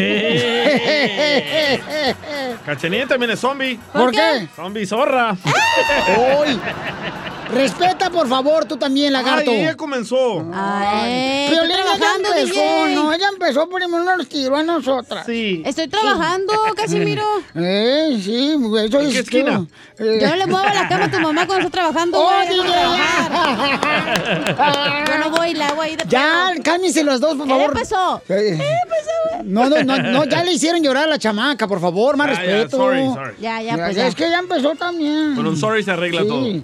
Cachenilla también es zombie. ¿Por qué? Zombie zorra. Uy. [LAUGHS] Respeta, por favor, tú también, lagarto. Ay, ella comenzó. Ay, Piolín, estoy ella trabajando, empezó, DJ. no, ella empezó, primero nos tiró a nosotras. Sí. Estoy trabajando, Casimiro. Eh, sí, güey, eso ¿En qué es que- esquina? Eh. Yo no le muevo la cama a tu mamá cuando está trabajando, ¡Oh, güey. DJ! [LAUGHS] Yo no voy la hago ahí de Ya, cálmense los dos, por favor. empezó. Eh, No, no, no, no, ya le hicieron llorar a la chamaca, por favor, más Ah, ya, respeto. sorry, sorry. Ya, ya, Ya, pues ya, ya. Es que ya empezó también. Con un sorry se arregla Sí. todo.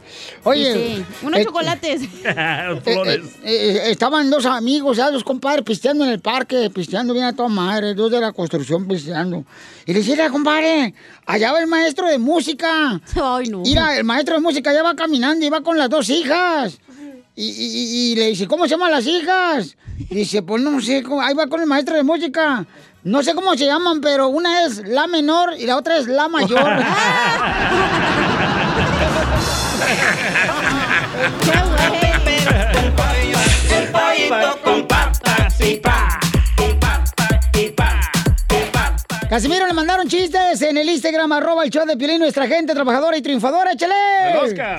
Oye, Sí, sí. Unos eh, chocolates. [LAUGHS] [LAUGHS] Flores. Eh, eh, estaban dos amigos, ya dos compadres pisteando en el parque, pisteando bien a toda madre, dos de la construcción pisteando. Y le decía, "Mira, compadre, allá va el maestro de música. [LAUGHS] Ay, no. Mira, el maestro de música ya va caminando y va con las dos hijas. Y, y- y le dice, ¿cómo se llaman las hijas? Y dice, pues no sé, ahí va con el maestro de música. No sé cómo se llaman, pero una es la menor y la otra es la mayor. El pollito con papas y pa. Casimiro, le mandaron chistes en el Instagram, arroba el show de Piolín, nuestra gente trabajadora y triunfadora, échale.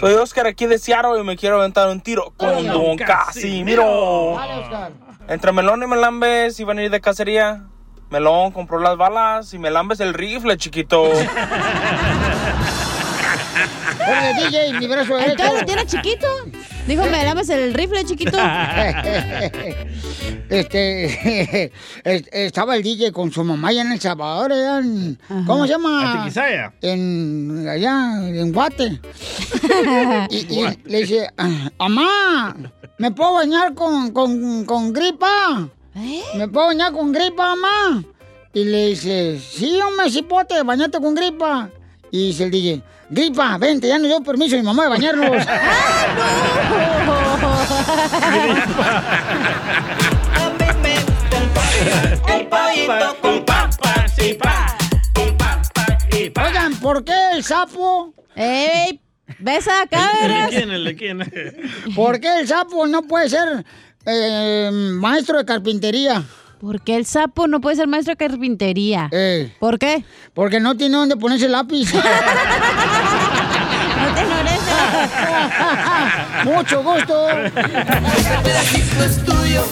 Soy Oscar aquí de Seattle y me quiero aventar un tiro con Don Casimiro. Entre Melón y Melambes iban a ir de cacería. Melón compró las balas y Melambes el rifle, chiquito. [LAUGHS] Oye, DJ, mi brazo ¿El derecho. todo lo tiene chiquito? Dijo, me lames el rifle chiquito. [LAUGHS] este, [LAUGHS] es- estaba el DJ con su mamá allá en El Salvador, allá en- ¿cómo se llama? Atiquizaya. En, allá, en Guate. [LAUGHS] y, y le dice, mamá, ¿me puedo bañar con, con, con gripa? ¿Me puedo bañar con gripa, mamá? Y le dice, sí, hombre, cipote, bañate con gripa. Y dice el DJ, gripa, vente, ya no dio permiso a mi mamá de bañarnos. El pollito con papas [LAUGHS] y pa. Oigan, ¿por qué el sapo? ¡Ey! ¿Ves acá, ¿El de verás? quién? ¿El de quién? ¿Por qué el sapo no puede ser eh, maestro de carpintería? ¿Por qué el sapo no puede ser maestro de carpintería? Eh, ¿Por qué? porque no tiene dónde ponerse el lápiz. [LAUGHS] No te merece. [LAUGHS] Mucho gusto. Este pedacito es tuyo.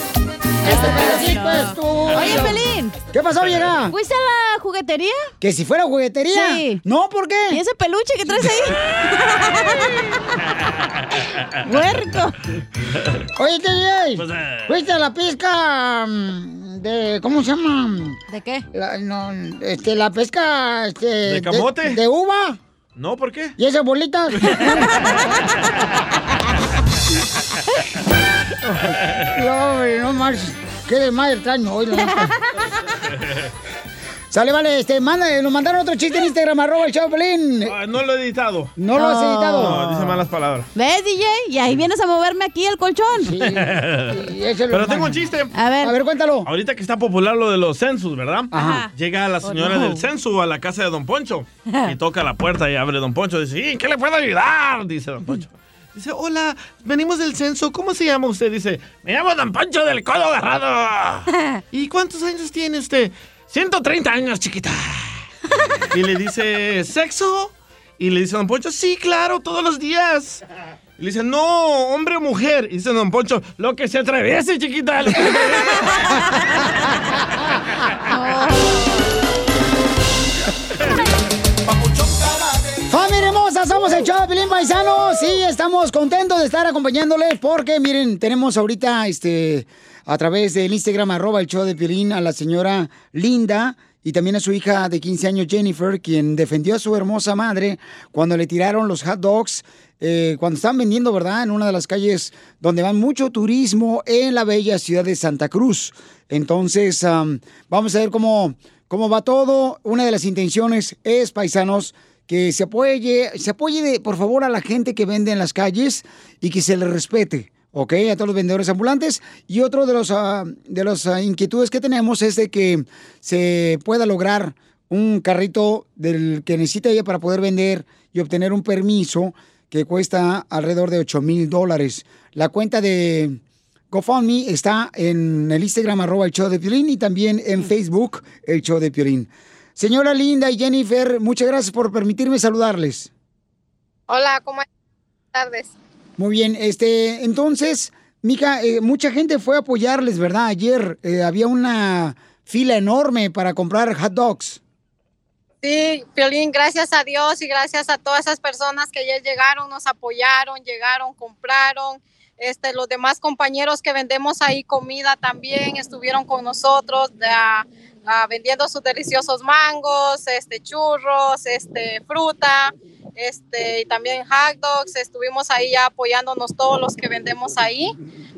Este pedacito es tuyo. Oye, Pelín. ¿Qué pasó, llega? ¿Fuiste a la juguetería? ¿Que si fuera juguetería? Sí. No, ¿por qué? ¿Y ese peluche que traes ahí? [LAUGHS] Huerco. Oye, DJ, Pues, eh. ¿fuiste a la pesca mm, de, ¿cómo se llama? ¿De qué? La, no, este, la pesca, este... ¿De camote? De, uva. No, ¿por qué? ¿Y esas bolitas? [LAUGHS] [LAUGHS] no, no más. Qué desmadre extraño hoy, la neta. [LAUGHS] Sale, vale, este, manda, nos mandaron otro chiste en Instagram, arroba el Chaplin. Ah, no lo he editado. ¿No lo has editado? No, dice malas palabras. ¿Ves, DJ? Y ahí vienes a moverme aquí el colchón. [LAUGHS] Pero tengo un chiste. A ver. A ver, cuéntalo. Ahorita que está popular lo de los census, ¿verdad? Ajá. Llega la señora Oh, no. del censo a la casa de Don Poncho [LAUGHS] y toca la puerta y abre Don Poncho. Dice, "¿Y ¿en qué le puedo ayudar? Dice Don Poncho. Dice, hola, venimos del censo. ¿Cómo se llama usted? Dice, me llamo Don Poncho del Codo Agarrado. [LAUGHS] ¿Y cuántos años tiene usted? 130 años, chiquita. [LAUGHS] Y le dice, ¿sexo? Y le dice Don Poncho, sí, claro, todos los días. Y le dice, no, hombre o mujer. Y dice Don Poncho, lo que se atraviese, chiquita. lo que se ¡Familia [LAUGHS] hermosa! Somos el show de Pilín Paisano. Sí, estamos contentos de estar acompañándoles porque, miren, tenemos ahorita, este, a través del Instagram, arroba el show de Pilín, a la señora Linda y también a su hija de 15 años, Jennifer, quien defendió a su hermosa madre cuando le tiraron los hot dogs, eh, cuando están vendiendo, ¿verdad?, en una de las calles donde van mucho turismo en la bella ciudad de Santa Cruz. Entonces, am, vamos a ver cómo, cómo va todo. Una de las intenciones es, paisanos, que se apoye, se apoye de, por favor a la gente que vende en las calles y que se le respete. ¿ok? A todos los vendedores ambulantes. Y otro de los ah, de las ah, inquietudes que tenemos es de que se pueda lograr un carrito del que necesita ella para poder vender y obtener un permiso que cuesta alrededor de 8 mil dólares. La cuenta de GoFundMe está en el Instagram arroba el show de Piolín y también en Facebook el show de Piolín. Señora Linda y Jennifer, muchas gracias por permitirme saludarles. Hola, ¿cómo estás? Buenas tardes. Muy bien, este, entonces, Mica, eh, mucha gente fue a apoyarles, ¿verdad? Ayer eh, había una fila enorme para comprar hot dogs. Sí, Piolín, gracias a Dios y gracias a todas esas personas que ayer llegaron, nos apoyaron, llegaron, compraron. Este, los demás compañeros que vendemos ahí comida también estuvieron con nosotros ah, ah, vendiendo sus deliciosos mangos, este, churros, este, fruta, este, y también hot dogs. Estuvimos ahí ya apoyándonos todos los que vendemos ahí,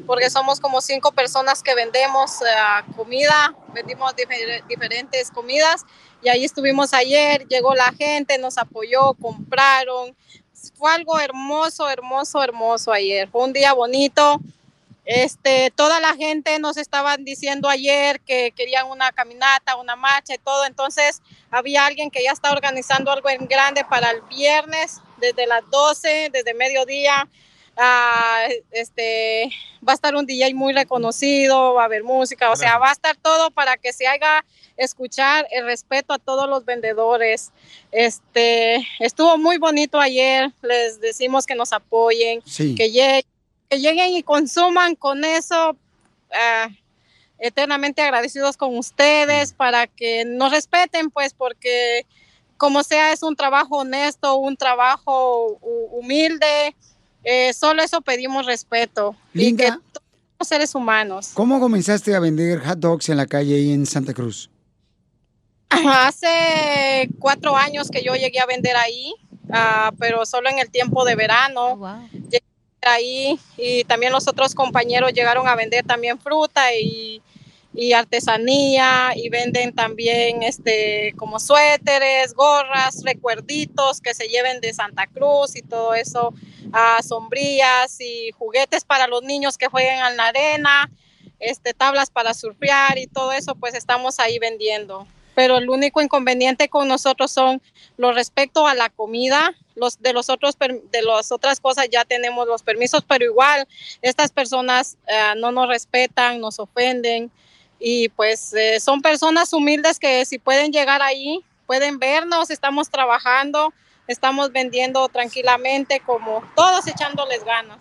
porque somos como cinco personas que vendemos ah, comida, vendimos difer- diferentes comidas y ahí estuvimos ayer, llegó la gente, nos apoyó, compraron. Fue algo hermoso, hermoso, hermoso ayer. Fue un día bonito. Este, toda la gente nos estaban diciendo ayer que querían una caminata, una marcha y todo. Entonces, había alguien que ya está organizando algo en grande para el viernes, desde las 12, desde mediodía. Ah, este, va a estar un DJ muy reconocido, va a haber música, o sea, va a estar todo para que se haga escuchar el respeto a todos los vendedores. Este, estuvo muy bonito ayer, les decimos que nos apoyen, Sí. que, lleguen, que lleguen y consuman con eso. ah, eternamente agradecidos con ustedes para que nos respeten, pues, porque como sea, es un trabajo honesto, un trabajo hu- humilde. eh, solo eso pedimos respeto. Y que Linda. todos seres humanos. ¿Cómo comenzaste a vender hot dogs en la calle ahí en Santa Cruz? Hace cuatro años que yo llegué a vender ahí, ah, pero solo en el tiempo de verano. Llegué ahí y también los otros compañeros llegaron a vender también fruta y, y artesanía y venden también este como suéteres, gorras, recuerditos que se lleven de Santa Cruz y todo eso, ah, sombrillas y juguetes para los niños que jueguen en la arena, este tablas para surfear y todo eso, pues estamos ahí vendiendo. Pero el único inconveniente con nosotros son los respecto a la comida, los de los otros de las otras cosas ya tenemos los permisos, pero igual estas personas eh, no nos respetan, nos ofenden y pues eh, son personas humildes que si pueden llegar ahí, pueden vernos, estamos trabajando, estamos vendiendo tranquilamente, como todos echándoles ganas.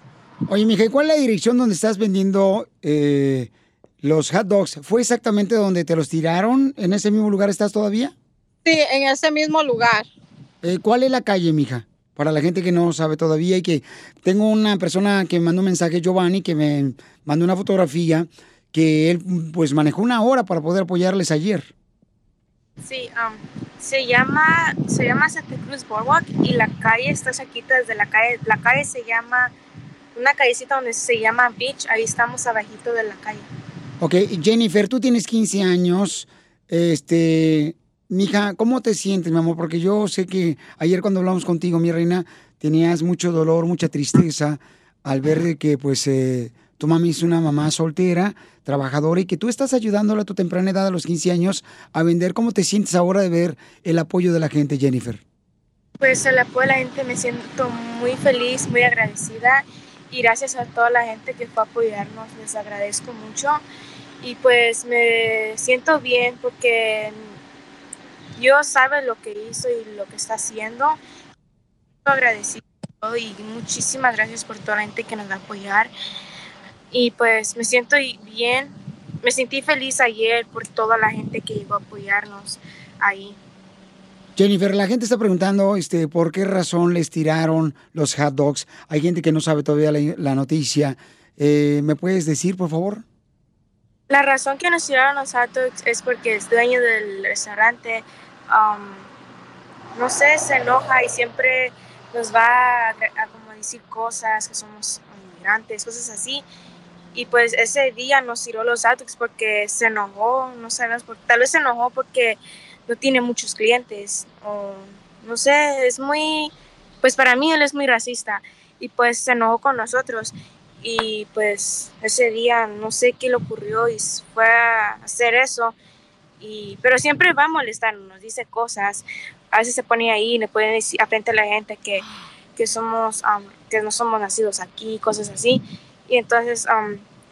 Oye, mija, ¿y ¿cuál es la dirección donde estás vendiendo eh, los hot dogs? ¿Fue exactamente donde te los tiraron? ¿En ese mismo lugar estás todavía? Sí, en ese mismo lugar. Eh, ¿Cuál es la calle, mija? Para la gente que no sabe todavía y que tengo una persona que me mandó un mensaje, Giovanni, que me mandó una fotografía que él pues manejó una hora para poder apoyarles ayer. Sí, um, se llama se llama Santa Cruz Boardwalk y la calle está cerquita desde la calle. La calle se llama una callecita donde se llama Beach. Ahí estamos abajito de la calle. Ok, Jennifer, tú tienes 15 años. Este, mija, ¿cómo te sientes, mi amor? Porque yo sé que ayer cuando hablamos contigo, mi reina, tenías mucho dolor, mucha tristeza al ver que, pues, eh, tu mami es una mamá soltera, trabajadora y que tú estás ayudándola a tu temprana edad, a los 15 años, a vender. ¿Cómo te sientes ahora de ver el apoyo de la gente, Jennifer? Pues el apoyo de la gente me siento muy feliz, muy agradecida y gracias a toda la gente que fue a apoyarnos, les agradezco mucho y pues me siento bien porque Dios sabe lo que hizo y lo que está haciendo. Agradecido y muchísimas gracias por toda la gente que nos va a apoyar y pues me siento bien, me sentí feliz ayer por toda la gente que llegó a apoyarnos ahí. Jennifer, la gente está preguntando este, por qué razón les tiraron los hot dogs. Hay gente que no sabe todavía la, la noticia. Eh, ¿Me puedes decir, por favor? La razón que nos tiraron los hot es porque el dueño del restaurante, um, no sé, se enoja y siempre nos va a, a como decir cosas, que somos inmigrantes, cosas así. Y pues ese día nos tiró los hot porque se enojó, no sabemos por tal vez se enojó porque no tiene muchos clientes o no sé, es muy, pues para mí él es muy racista y pues se enojó con nosotros y pues ese día no sé qué le ocurrió y fue a hacer eso y pero siempre va a molestar, nos dice cosas, a veces se pone ahí y le puede decir frente a la gente que, que somos, que no somos nacidos aquí, cosas así y entonces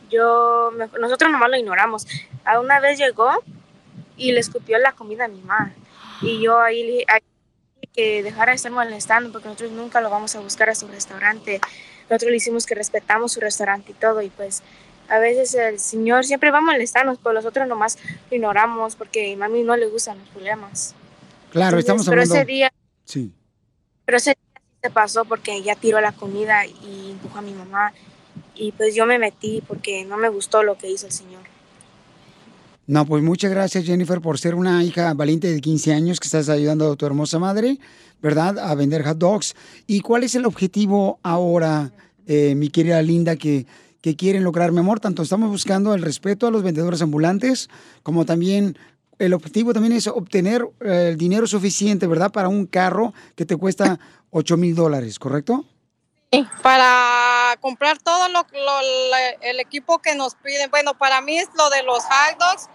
yo, nosotros nomás lo ignoramos. A una vez llegó y le escupió la comida a mi mamá. Y yo ahí dije que dejara de estar molestando porque nosotros nunca lo vamos a buscar a su restaurante. Nosotros le hicimos que respetamos su restaurante y todo. Y pues a veces el señor siempre va a molestarnos, pero nosotros nomás lo ignoramos porque a mami no le gustan los problemas. Claro, Entonces, estamos pero hablando... ese día, Sí. pero ese día sí se pasó porque ella tiró la comida y empujó a mi mamá. Y pues yo me metí porque no me gustó lo que hizo el señor. No, pues muchas gracias Jennifer por ser una hija valiente de 15 años que estás ayudando a tu hermosa madre, ¿verdad? A vender hot dogs. ¿Y cuál es el objetivo ahora, eh, mi querida Linda, que, que quieren lograr, mi amor? Tanto estamos buscando el respeto a los vendedores ambulantes, como también el objetivo también es obtener eh, el dinero suficiente, ¿verdad? Para un carro que te cuesta 8 mil dólares, ¿correcto? Para comprar todo lo, lo- el equipo que nos piden. Bueno, para mí es lo de los hot dogs,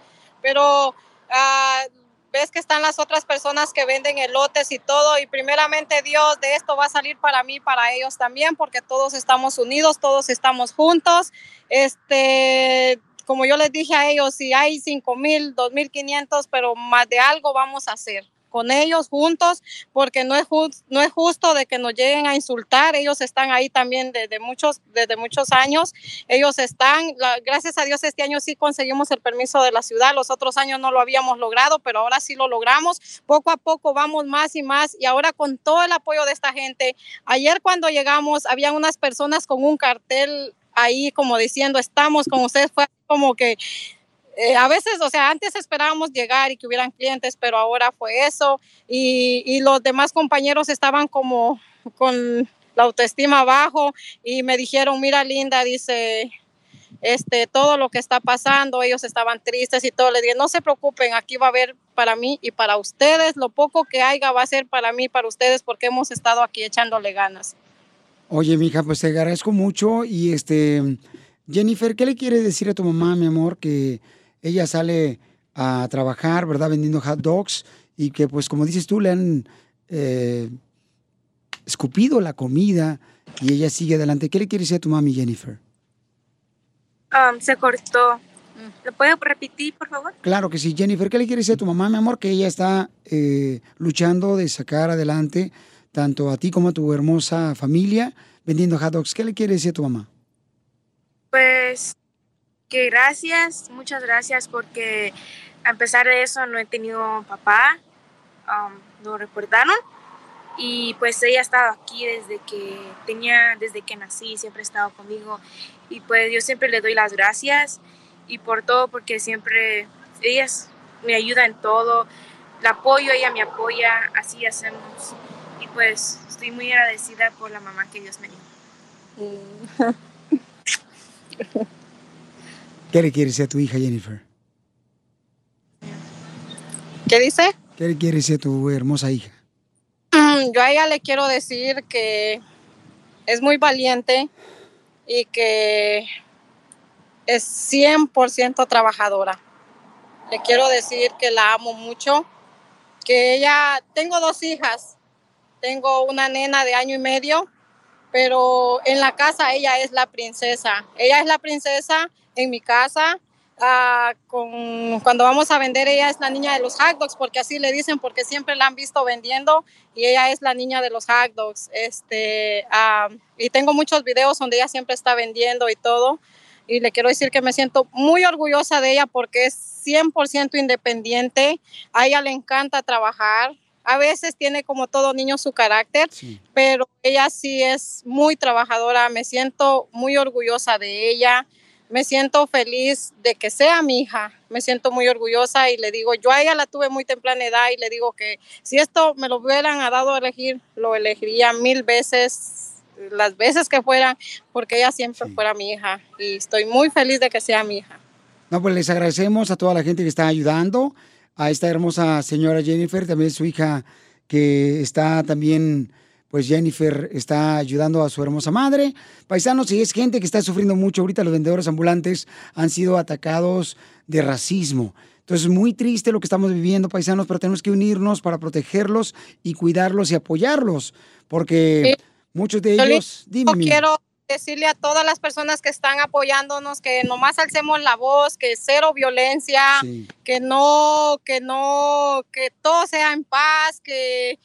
pero ah, ves que están las otras personas que venden elotes y todo, y primeramente Dios, de esto va a salir para mí, para ellos también, porque todos estamos unidos, todos estamos juntos. Este, como yo les dije a ellos, si hay 5 mil, 2 mil 500, pero más de algo vamos a hacer con ellos juntos, porque no es, no es justo de que nos lleguen a insultar. Ellos están ahí también desde muchos, desde muchos años. Ellos están, gracias a Dios, este año sí conseguimos el permiso de la ciudad. Los otros años no lo habíamos logrado, pero ahora sí lo logramos. Poco a poco vamos más y más. Y ahora con todo el apoyo de esta gente, ayer cuando llegamos, había unas personas con un cartel ahí como diciendo, estamos con ustedes. Fue como que eh, a veces, o sea, antes esperábamos llegar y que hubieran clientes, pero ahora fue eso. Y, y los demás compañeros estaban como con la autoestima bajo y me dijeron, mira Linda, dice, este, todo lo que está pasando, ellos estaban tristes y todo. Les dije, no se preocupen, aquí va a haber para mí y para ustedes, lo poco que haya va a ser para mí y para ustedes porque hemos estado aquí echándole ganas. Oye, mija, pues te agradezco mucho. Y este, Jennifer, ¿qué le quieres decir a tu mamá, mi amor? Que ella sale a trabajar, ¿verdad? Vendiendo hot dogs y que, pues, como dices tú, le han eh, escupido la comida y ella sigue adelante. ¿Qué le quieres decir a tu mami, Jennifer? Um, se cortó. ¿Lo puedo repetir, por favor? Claro que sí, Jennifer, ¿qué le quieres decir a tu mamá, mi amor? Que ella está eh, luchando de sacar adelante tanto a ti como a tu hermosa familia vendiendo hot dogs. ¿Qué le quiere decir a tu mamá? Pues que gracias, muchas gracias porque a pesar de eso no he tenido papá, um, lo reportaron y pues ella ha estado aquí desde que tenía, desde que nací, siempre ha estado conmigo. Y pues yo siempre le doy las gracias y por todo porque siempre ella me ayuda en todo, la apoyo, ella me apoya, así hacemos. Y pues estoy muy agradecida por la mamá que Dios me dio. [LAUGHS] ¿Qué le quiere decir a tu hija Jennifer? ¿Qué dice? ¿Qué le quiere decir a tu hermosa hija? Yo a ella le quiero decir que es muy valiente y que es 100% trabajadora. Le quiero decir que la amo mucho, que ella, tengo dos hijas, tengo una nena de año y medio, pero en la casa ella es la princesa. Ella es la princesa en mi casa. ah, con, cuando vamos a vender, ella es la niña de los hot dogs, porque así le dicen, porque siempre la han visto vendiendo y ella es la niña de los hot dogs. Este, ah, y tengo muchos videos donde ella siempre está vendiendo y todo. Y le quiero decir que me siento muy orgullosa de ella porque es 100% independiente. A ella le encanta trabajar. A veces tiene como todo niño su carácter, pero ella sí es muy trabajadora. Me siento muy orgullosa de ella. Me siento feliz de que sea mi hija. Me siento muy orgullosa y le digo, yo a ella la tuve muy temprana edad y le digo que si esto me lo hubieran dado a elegir, lo elegiría mil veces, las veces que fueran, porque ella siempre fuera mi hija. Y estoy muy feliz de que sea mi hija. No, pues les agradecemos a toda la gente que está ayudando, a esta hermosa señora Jennifer, también su hija que está también, pues Jennifer está ayudando a su hermosa madre. Paisanos, y es gente que está sufriendo mucho. Ahorita los vendedores ambulantes han sido atacados de racismo. Entonces, muy triste lo que estamos viviendo, paisanos, pero tenemos que unirnos para protegerlos y cuidarlos y apoyarlos, porque muchos de ellos... Yo quiero decirle a todas las personas que están apoyándonos que nomás alcemos la voz, que cero violencia, que no, que no, que todo sea en paz, que,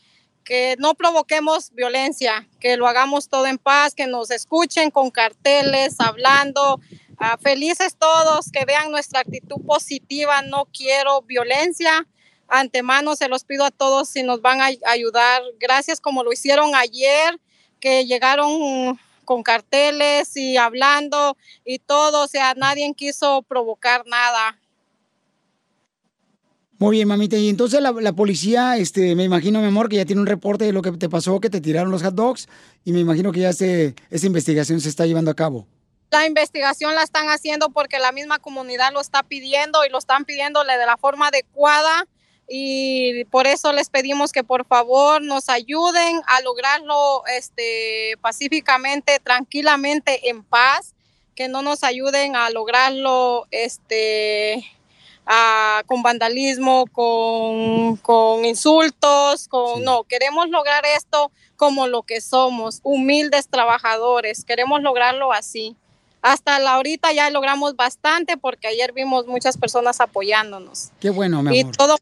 que no provoquemos violencia, que lo hagamos todo en paz, que nos escuchen con carteles, hablando. Ah, felices todos, que vean nuestra actitud positiva, no quiero violencia. Antemano se los pido a todos si nos van a ayudar. Gracias como lo hicieron ayer, que llegaron con carteles y hablando y todo, o sea, nadie quiso provocar nada. Muy bien, mamita. Y entonces la, la policía, este, me imagino, mi amor, que ya tiene un reporte de lo que te pasó, que te tiraron los hot dogs, y me imagino que ya se, esa investigación se está llevando a cabo. La investigación la están haciendo porque la misma comunidad lo está pidiendo y lo están pidiéndole de la forma adecuada y por eso les pedimos que por favor nos ayuden a lograrlo este pacíficamente, tranquilamente, en paz, que no nos ayuden a lograrlo este ah, con vandalismo, con, con insultos, con no, queremos lograr esto como lo que somos, humildes trabajadores, queremos lograrlo así. Hasta la ahorita ya logramos bastante porque ayer vimos muchas personas apoyándonos. Qué bueno, mi Y amor. todo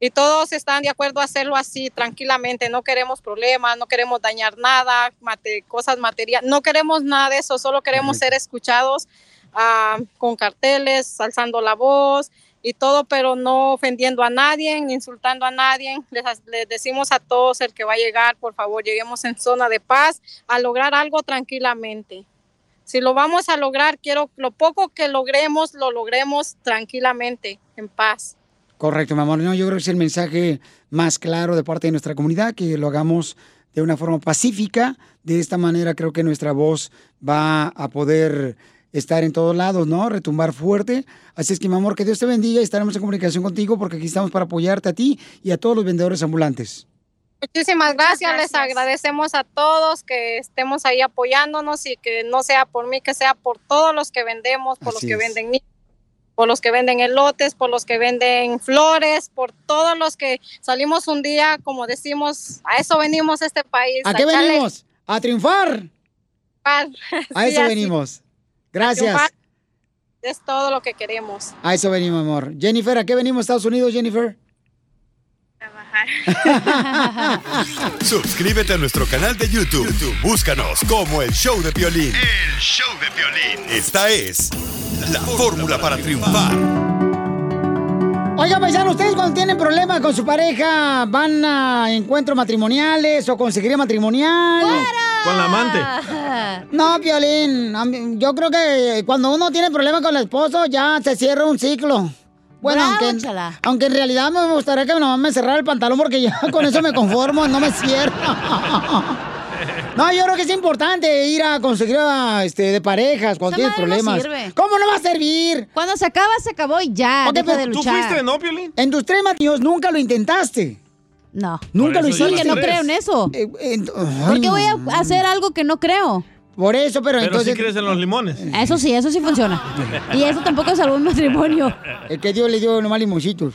y todos están de acuerdo a hacerlo así tranquilamente, no queremos problemas, no queremos dañar nada, mate- cosas materiales, no queremos nada de eso, solo queremos ser escuchados ah, con carteles, alzando la voz y todo, pero no ofendiendo a nadie, ni insultando a nadie. Les, les decimos a todos el que va a llegar, por favor, lleguemos en zona de paz a lograr algo tranquilamente. Si lo vamos a lograr, quiero lo poco que logremos, lo logremos tranquilamente, en paz. Correcto, mi amor. No, yo creo que es el mensaje más claro de parte de nuestra comunidad, que lo hagamos de una forma pacífica. De esta manera creo que nuestra voz va a poder estar en todos lados, ¿no? Retumbar fuerte. Así es que, mi amor, que Dios te bendiga y estaremos en comunicación contigo porque aquí estamos para apoyarte a ti y a todos los vendedores ambulantes. Muchísimas gracias. les agradecemos a todos que estemos ahí apoyándonos y que no sea por mí, que sea por todos los que vendemos, por Así los que es. venden niños, por los que venden elotes, por los que venden flores, por todos los que salimos un día, como decimos, a eso venimos a este país. ¿A qué echarle venimos? A triunfar. [LAUGHS] A Sí, eso venimos. a Gracias. Es todo lo que queremos. A eso venimos, amor. Jennifer, ¿a qué venimos, Estados Unidos, Jennifer? Trabajar. [LAUGHS] Suscríbete a nuestro canal de YouTube. YouTube, Búscanos como el show de violín. El show de violín. Esta es la fórmula para triunfar. Oiga, paisano, ustedes cuando tienen problemas con su pareja, van a encuentros matrimoniales o consejería matrimonial. Con la amante. [LAUGHS] No, Piolín, yo creo que cuando uno tiene problemas con el esposo, ya se cierra un ciclo. Bueno, Bravo, aunque, chala. aunque en realidad me gustaría que nomás me cerrara el pantalón porque ya [LAUGHS] con eso me conformo, no me cierra. [LAUGHS] No, yo creo que es importante ir a conseguir este, de parejas cuando tienes no problemas. sirve. ¿Cómo no va a servir? Cuando se acaba, se acabó y ya. Ok, deja pero de tú luchar. fuiste, ¿no, Piolín? En tus tres matrimonios nunca lo intentaste. No. Nunca lo hiciste. Porque no creo en eso. ¿Por qué voy a hacer algo que no creo? Por eso, pero, Pero entonces... sí crees en los limones. Eso sí, eso sí funciona. Y eso tampoco salvó mi matrimonio. Es que Dios le dio nomás limoncitos.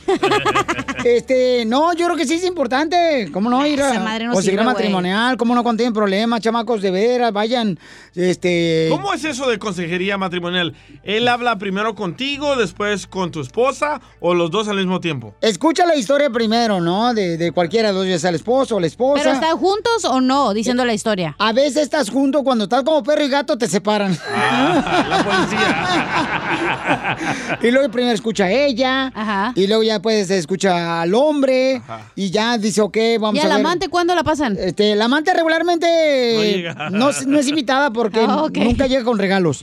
[LAUGHS] este, no, yo creo que sí es importante. ¿Cómo no ir a Esa madre no conseguir sirve, güey. matrimonial? ¿Cómo no cuando tienen problemas, chamacos de veras? Vayan, este... ¿Cómo es eso de consejería matrimonial? ¿Él habla primero contigo, después con tu esposa o los dos al mismo tiempo? Escucha la historia primero, ¿no? De, de cualquiera de los dos, ya sea el esposo o la esposa. ¿Pero están juntos o no? Diciendo la historia. A veces estás junto, cuando estás como perro y gato te separan. [LAUGHS] y luego primero escucha a ella. Y luego ya pues escucha al hombre. Y ya dice, ok, vamos ¿Y a al ver. amante cuándo la pasan? Este, la amante No regularmente llega. no, no es invitada porque [LAUGHS] Ah, nunca llega con regalos.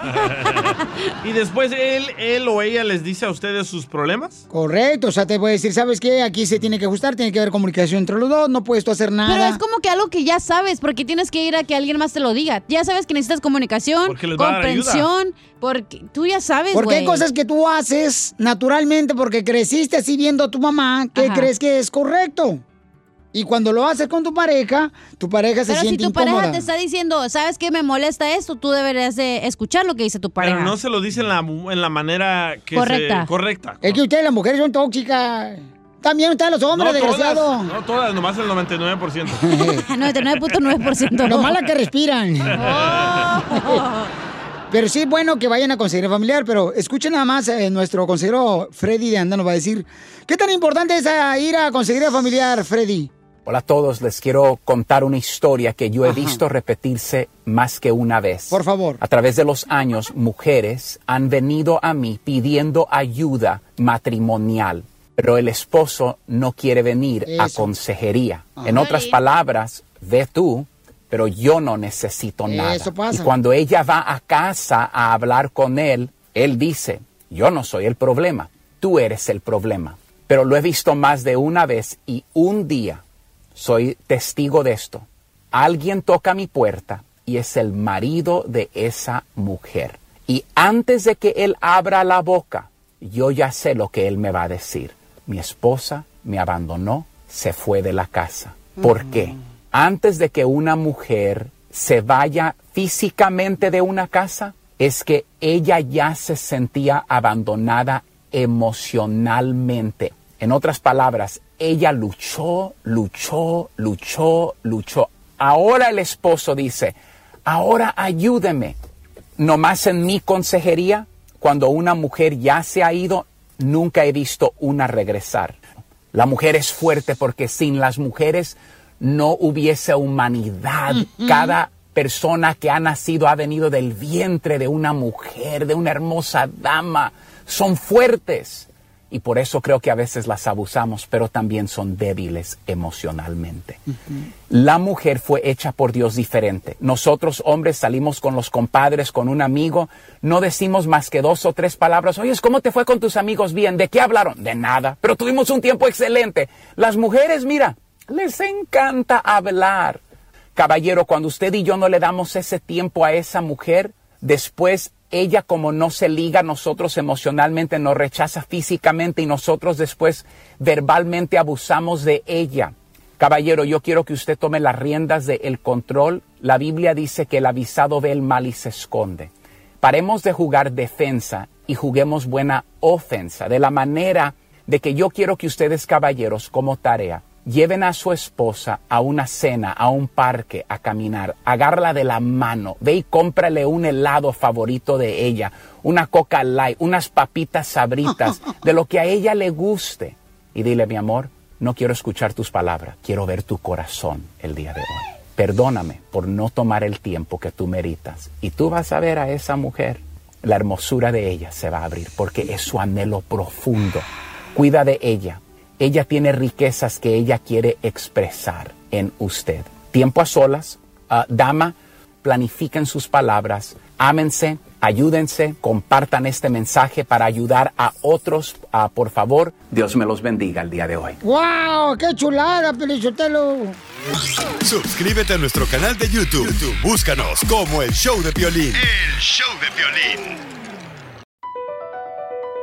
[LAUGHS] ¿Y después él, él o ella les dice a ustedes sus problemas? Correcto, o sea, te puede decir, ¿sabes qué? Aquí se tiene que ajustar, tiene que haber comunicación entre los dos, no puedes tú hacer nada. Pero es como que algo que ya sabes, porque tienes que ir a que alguien más te lo diga. Ya sabes que necesitas comunicación, comprensión, porque tú ya sabes, Porque hay cosas que tú haces naturalmente porque creciste así viendo a tu mamá que Ajá. crees que es correcto. Y cuando lo haces con tu pareja, tu pareja se Pero si siente tu incómoda. pareja te está diciendo, ¿sabes qué me molesta esto? Tú deberías de escuchar lo que dice tu pareja. Pero no se lo dice en la, en la manera que Correcta. Se, correcta. Es que ustedes las mujeres son tóxicas. También ustedes los hombres, no desgraciado. todas, no todas, nomás el 99%. 99.9%. Lo mala que respiran. [LAUGHS] [LAUGHS] Pero sí bueno que vayan a consejería familiar, pero escuchen nada más, eh, nuestro consejero Freddy de Anda nos va a decir, ¿qué tan importante es eh, ir a consejería familiar, Freddy? Hola a todos, les quiero contar una historia que yo he visto repetirse más que una vez. Por favor. A través de los años, mujeres han venido a mí pidiendo ayuda matrimonial, pero el esposo no quiere venir a consejería. Ajá. En otras palabras, ve tú, pero yo no necesito nada. Pasa. Y cuando ella va a casa a hablar con él, él dice, yo no soy el problema, tú eres el problema. Pero lo he visto más de una vez y un día soy testigo de esto. Alguien toca mi puerta y es el marido de esa mujer. Y antes de que él abra la boca, yo ya sé lo que él me va a decir. Mi esposa me abandonó, se fue de la casa. ¿Por qué? Antes de que una mujer se vaya físicamente de una casa, es que ella ya se sentía abandonada emocionalmente. En otras palabras, ella luchó, luchó, luchó, luchó. Ahora el esposo dice, ahora ayúdeme. Nomás en mi consejería, cuando una mujer ya se ha ido, nunca he visto una regresar. La mujer es fuerte porque sin las mujeres no hubiese humanidad. Ujú. Cada persona que ha nacido ha venido del vientre de una mujer, de una hermosa dama. Son fuertes. Y por eso creo que a veces las abusamos, pero también son débiles emocionalmente. La mujer fue hecha por Dios diferente. Nosotros hombres salimos con los compadres, con un amigo, no decimos más que dos o tres palabras. Oye, ¿cómo te fue con tus amigos? Bien, ¿de qué hablaron? De nada, pero tuvimos un tiempo excelente. Las mujeres, mira, les encanta hablar. Caballero, cuando usted y yo no le damos ese tiempo a esa mujer, después ella como no se liga a nosotros emocionalmente, nos rechaza físicamente y nosotros después verbalmente abusamos de ella. Caballero, yo quiero que usted tome las riendas del control. La Biblia dice que el avisado ve el mal y se esconde. Paremos de jugar defensa y juguemos buena ofensa, de la manera de que yo quiero que ustedes, caballeros, como tarea, lleven a su esposa a una cena, a un parque, a caminar, agárrala de la mano, ve y cómprale un helado favorito de ella, una coca light, unas papitas sabritas, de lo que a ella le guste. Y dile, mi amor, No quiero escuchar tus palabras, quiero ver tu corazón el día de hoy. Perdóname por no tomar el tiempo que tú meritas. Y tú vas a ver a esa mujer, la hermosura de ella se va a abrir porque es su anhelo profundo. Cuida de ella. Ella tiene riquezas que ella quiere expresar en usted. Tiempo a solas, ah, dama, planifiquen sus palabras, ámense, ayúdense, compartan este mensaje para ayudar a otros, por favor. Dios me los bendiga el día de hoy. ¡Wow! ¡Qué chulada, Pelichotelo! Suscríbete a nuestro canal de YouTube. YouTube, Búscanos como El Show de Violín. El Show de Violín.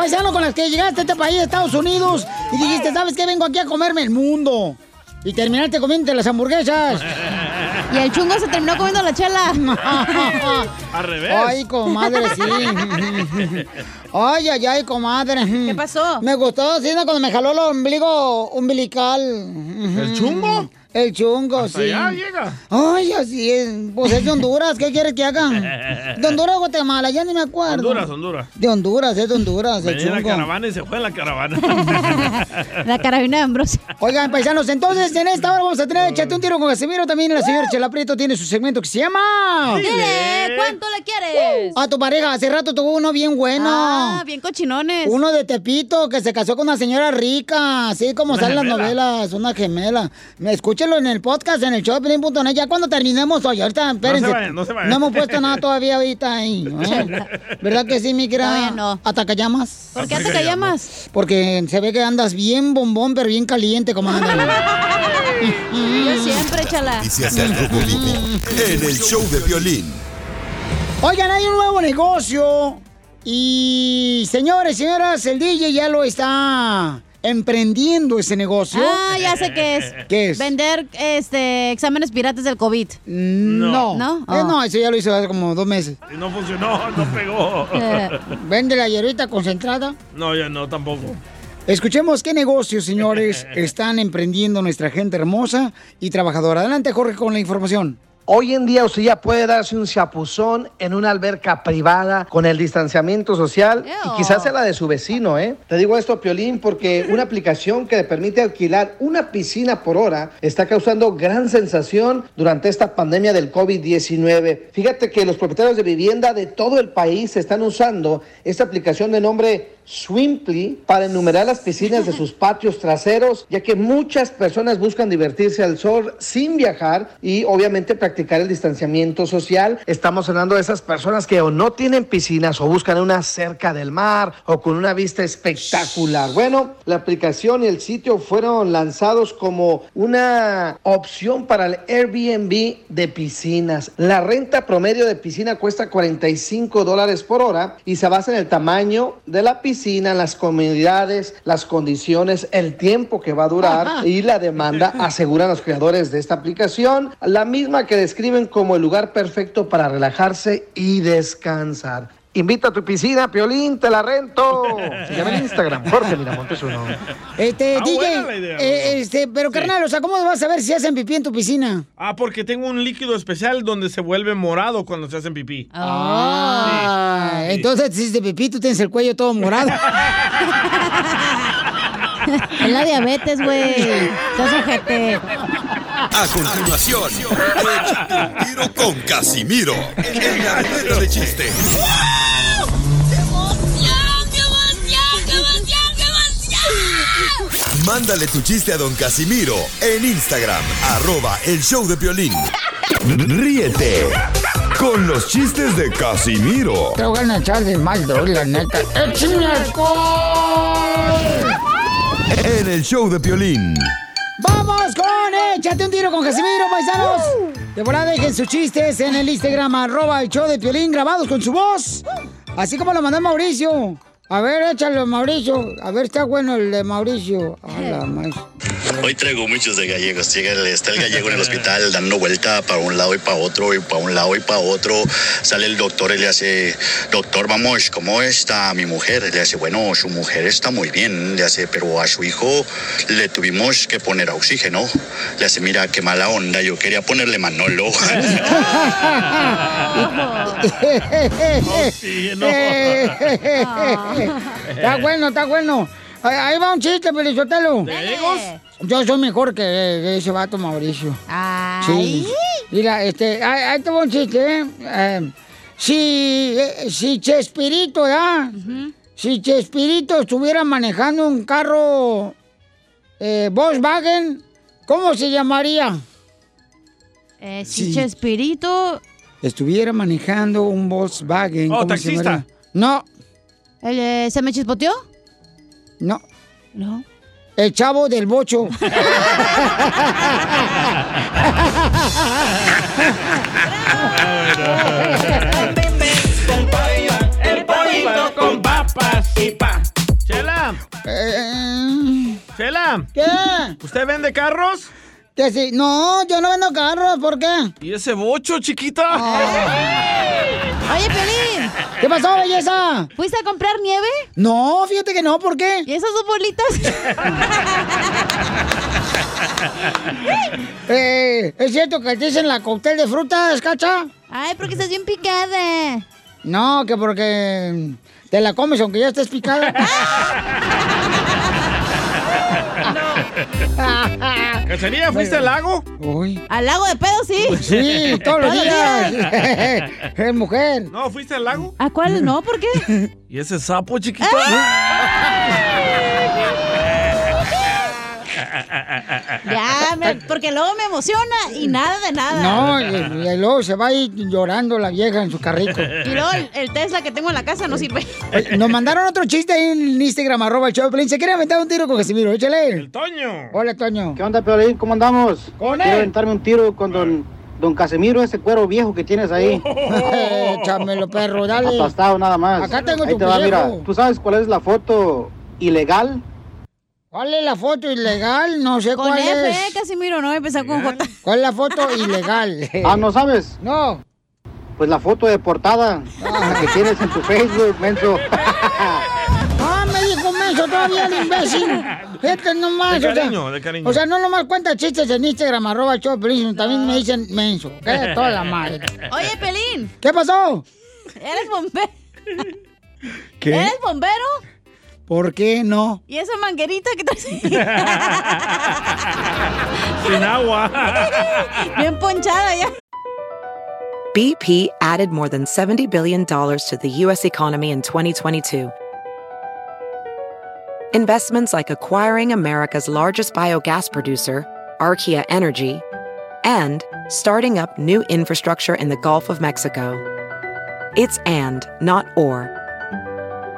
paisano, con las que llegaste a este país, Estados Unidos, y dijiste, ¿sabes qué? Vengo aquí a comerme el mundo. Y terminaste comiendo las hamburguesas. Y el chungo se terminó comiendo la chela. [LAUGHS] Al revés. Ay, comadre, sí. [LAUGHS] Ay, ay, ay, comadre. ¿Qué pasó? Me gustó, sí, cuando me jaló el ombligo umbilical. ¿El chungo? El chungo, Hasta sí. allá llega. Ay, así es. Pues es de Honduras, ¿qué quieres que hagan? [LAUGHS] De Honduras o Guatemala, ya ni me acuerdo. Honduras, Honduras. De Honduras, es de Honduras, el Venía en la chungo. caravana y se fue en la caravana. [LAUGHS] La carabina de Ambrosio. Oigan, paisanos, entonces en esta hora vamos a tener Échate un tiro con Casimiro. También la señora Chela Prieto tiene su segmento que se llama... Dile, ¿cuánto le quieres? A tu pareja, hace rato tuvo uno bien bueno. Ah, bien cochinones. Uno de Tepito que se casó con una señora rica, así como Una salen las novelas, una gemela. Me escúchenlo en el podcast, en el show de ya cuando terminemos hoy. Ahorita, espérense. vayan, no se vayan. hemos puesto nada todavía ahorita ahí. ¿eh? [LAUGHS] ¿Verdad que sí, mi querida? Todavía no. ¿Atacallamas? ¿Por qué atacallamas? Porque se ve que andas bien bombón, pero bien caliente, como. [LAUGHS] Yo siempre, chala. Noticias del Rojo Vivo en el Show de Violín. Oigan, hay un nuevo negocio. Y señores, señoras, el DJ ya lo está emprendiendo ese negocio. Ah, ya sé qué es. [LAUGHS] ¿Qué es? Vender este exámenes piratas del COVID. No. ¿No? Eh, Oh. no, eso ya lo hizo hace como dos meses. Y no funcionó, [LAUGHS] no pegó. [LAUGHS] Vende la hierbita concentrada. No, ya no, tampoco. Escuchemos qué negocios, señores, están emprendiendo nuestra gente hermosa y trabajadora. Adelante, Jorge, con la información. Hoy en día usted ya puede darse un chapuzón en una alberca privada con el distanciamiento social y quizás sea la de su vecino, ¿eh? Te digo esto, Piolín, porque [LAUGHS] una aplicación que le permite alquilar una piscina por hora está causando gran sensación durante esta pandemia del COVID-19. Fíjate que los propietarios de vivienda de todo el país están usando esta aplicación de nombre Swimply para enumerar las piscinas de sus patios traseros, ya que muchas personas buscan divertirse al sol sin viajar y obviamente practicar el distanciamiento social. Estamos hablando de esas personas que o no tienen piscinas o buscan una cerca del mar o con una vista espectacular. Bueno, la aplicación y el sitio fueron lanzados como una opción para el Airbnb de piscinas. La renta promedio de piscina cuesta 45 dólares por hora y se basa en el tamaño de la piscina, las comodidades, las condiciones, el tiempo que va a durar Ajá. y la demanda, [LAUGHS] aseguran los creadores de esta aplicación, la misma que describen como el lugar perfecto para relajarse y descansar. Invita a tu piscina, Piolín, te la rento. [LAUGHS] Sígueme en Instagram, Jorge Miramontes uno. Este, Ah, DJ, buena la idea, eh, este, pero carnal, o sea, ¿cómo vas a ver si hacen pipí en tu piscina? Ah, porque tengo un líquido especial donde se vuelve morado cuando se hacen pipí. Ah, entonces si hiciste pipí, tú tienes el cuello todo morado. [LAUGHS] Es la diabetes, güey. Estás ojete. A continuación, un tiro con Casimiro en la ruleta de chiste. Mándale tu chiste a don Casimiro en Instagram, arroba el show de violín. Ríete con los chistes de Casimiro Te voy a echar de mal, doy, la neta. ¡Échame alcohol! en el show de violín. ¡Vamos con Échate un tiro con Casimiro, paisanos! De volada dejen sus chistes en el Instagram, arroba el show de Piolín, grabados con su voz. Así como lo mandó Mauricio. A ver, échalo, Mauricio. A ver, está bueno el de Mauricio. A la. [LAUGHS] Hoy traigo muchos de gallegos. Llega el- está el gallego en el hospital [LAUGHS] dando vuelta para un lado y para otro, y para un lado y para otro. Sale el doctor y le hace, doctor, vamos, ¿cómo está mi mujer? Le hace, bueno, su mujer está muy bien. Le hace, pero a su hijo le tuvimos que poner oxígeno. Le hace, mira, qué mala onda, yo quería ponerle Manolo. [LAUGHS] está bueno, está bueno. Ahí, ahí va un chiste, Pelizotelo. Yo soy mejor que ese vato Mauricio. Sí. Mira, este, ahí, ahí te va un chiste, ¿eh? Eh, si, eh, si Chespirito, ¿ya? Si Chespirito estuviera manejando un carro eh, Volkswagen, ¿cómo se llamaría? Eh, si Sí. Chespirito. Estuviera manejando un Volkswagen. Oh, ¿cómo se taxista. llamaría? No. El, eh, ¿Se me chispoteó? No. No. El chavo del bocho. El [LAUGHS] pollito con papas y pa. Chela. Chela. ¿Qué? ¿Usted vende carros? No, yo no vendo carros, ¿por qué? ¿Y ese bocho, chiquita? [LAUGHS] Oye, Pelín. ¿Qué pasó, belleza? ¿Fuiste a comprar nieve? No, fíjate que no, ¿por qué? ¿Y esas dos bolitas? [LAUGHS] eh, ¿Es cierto que te dicen la cóctel de frutas, cacha? Ay, porque estás bien picada. No, que porque te la comes aunque ya estés picada. [LAUGHS] ¿Cachanilla, fuiste al lago? Uy. ¿Al lago de pedo, sí? Sí, todos los días. [LAUGHS] es mujer. No, ¿fuiste al lago? ¿A cuál no? ¿Por qué? [LAUGHS] ¿Y ese sapo, chiquita? Ya, me- porque luego me emociona y nada de nada. No, y, y luego se va a ir llorando la vieja en su carrito. Y luego el, el Tesla que tengo en la casa no sirve. Oye, Nos mandaron otro chiste ahí en Instagram, arroba el show de Pelín. Se quiere aventar un tiro con Casimiro, échale. El Toño. Hola, Toño. ¿Qué onda, Piolín? ¿Cómo andamos? Con Quiero aventarme un tiro con don, don Casimiro, ese cuero viejo que tienes ahí. [LAUGHS] Échamelo, perro, dale. Aplastado nada más. Acá tengo Ahí tu te va, mira. ¿Tú sabes cuál es la foto ilegal? ¿Cuál es la foto ilegal? No sé Con cuál F, es. Casimiro, no empezar con J. [LAUGHS] ¿Cuál es la foto ilegal? [LAUGHS] Ah, ¿no sabes? No. Pues la foto de portada la que tienes en tu Facebook, menso. [LAUGHS] Ah, me dijo menso todavía el imbécil. Este nomás. De o sea- cariño, de cariño. O sea, no nomás cuenta chistes en Instagram, arroba Pelín, también me dicen menso. ¿Qué? Toda la madre. Oye, Pelín, ¿Qué pasó? ¿eres bombero? ¿Qué? ¿Eres bombero? ¿Por qué no? ¿Y esa manguerita que traes? [LAUGHS] Sin agua. Bien ponchada ya. BP added more than $70 billion to the U.S. economy in 2022. Investments like acquiring America's largest biogas producer, Archaea Energy, and starting up new infrastructure in the Gulf of Mexico. It's and, not or.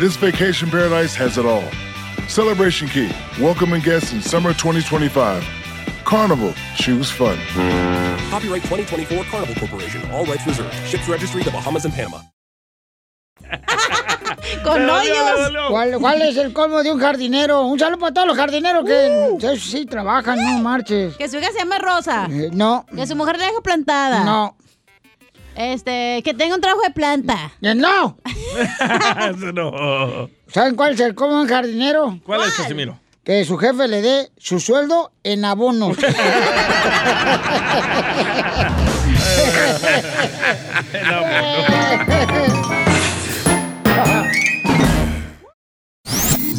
This vacation paradise has it all. Celebration Key, welcoming guests in summer 2025. Carnival, choose fun. Copyright 2024 Carnival Corporation. All rights reserved. Ships registry the Bahamas and Panama. [LAUGHS] Con hoyos. ¿Cuál, cuál es el colmo de un jardinero? Un saludo para todos los jardineros que sí, sí trabajan, no marches. Que su hija se llame Rosa. Eh, no. Que su mujer la deje plantada. No. Este, que tenga un trabajo de planta. Eh, No. Eso [LAUGHS] no. ¿Saben cuál es el un jardinero? ¿Cuál es, Casimiro? Que su jefe le dé su sueldo en abonos. [LAUGHS]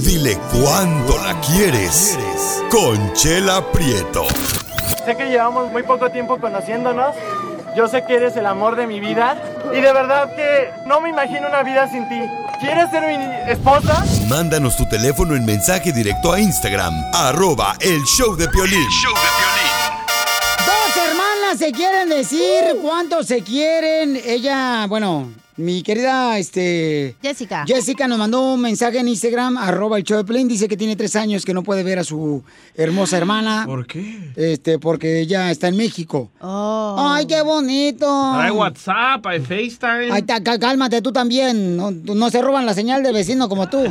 Dile cuándo la quieres. Conchela Prieto. Sé que llevamos muy poco tiempo conociéndonos. Yo sé que eres el amor de mi vida. Y de verdad que no me imagino una vida sin ti. ¿Quieres ser mi esposa? Mándanos tu teléfono en mensaje directo a Instagram, arroba el show de Piolín. Dos hermanas se quieren decir cuánto se quieren. Ella, bueno, mi querida, este... Jessica. Jessica nos mandó un mensaje en Instagram, arroba el show de. Dice que tiene tres años que no puede ver a su hermosa hermana. [GASPS] ¿Por qué? Este, porque ella está en México. Oh. Ay, qué bonito. Hay WhatsApp, hay FaceTime. Ay, cálmate tú también. No, no se roban la señal de vecino como tú.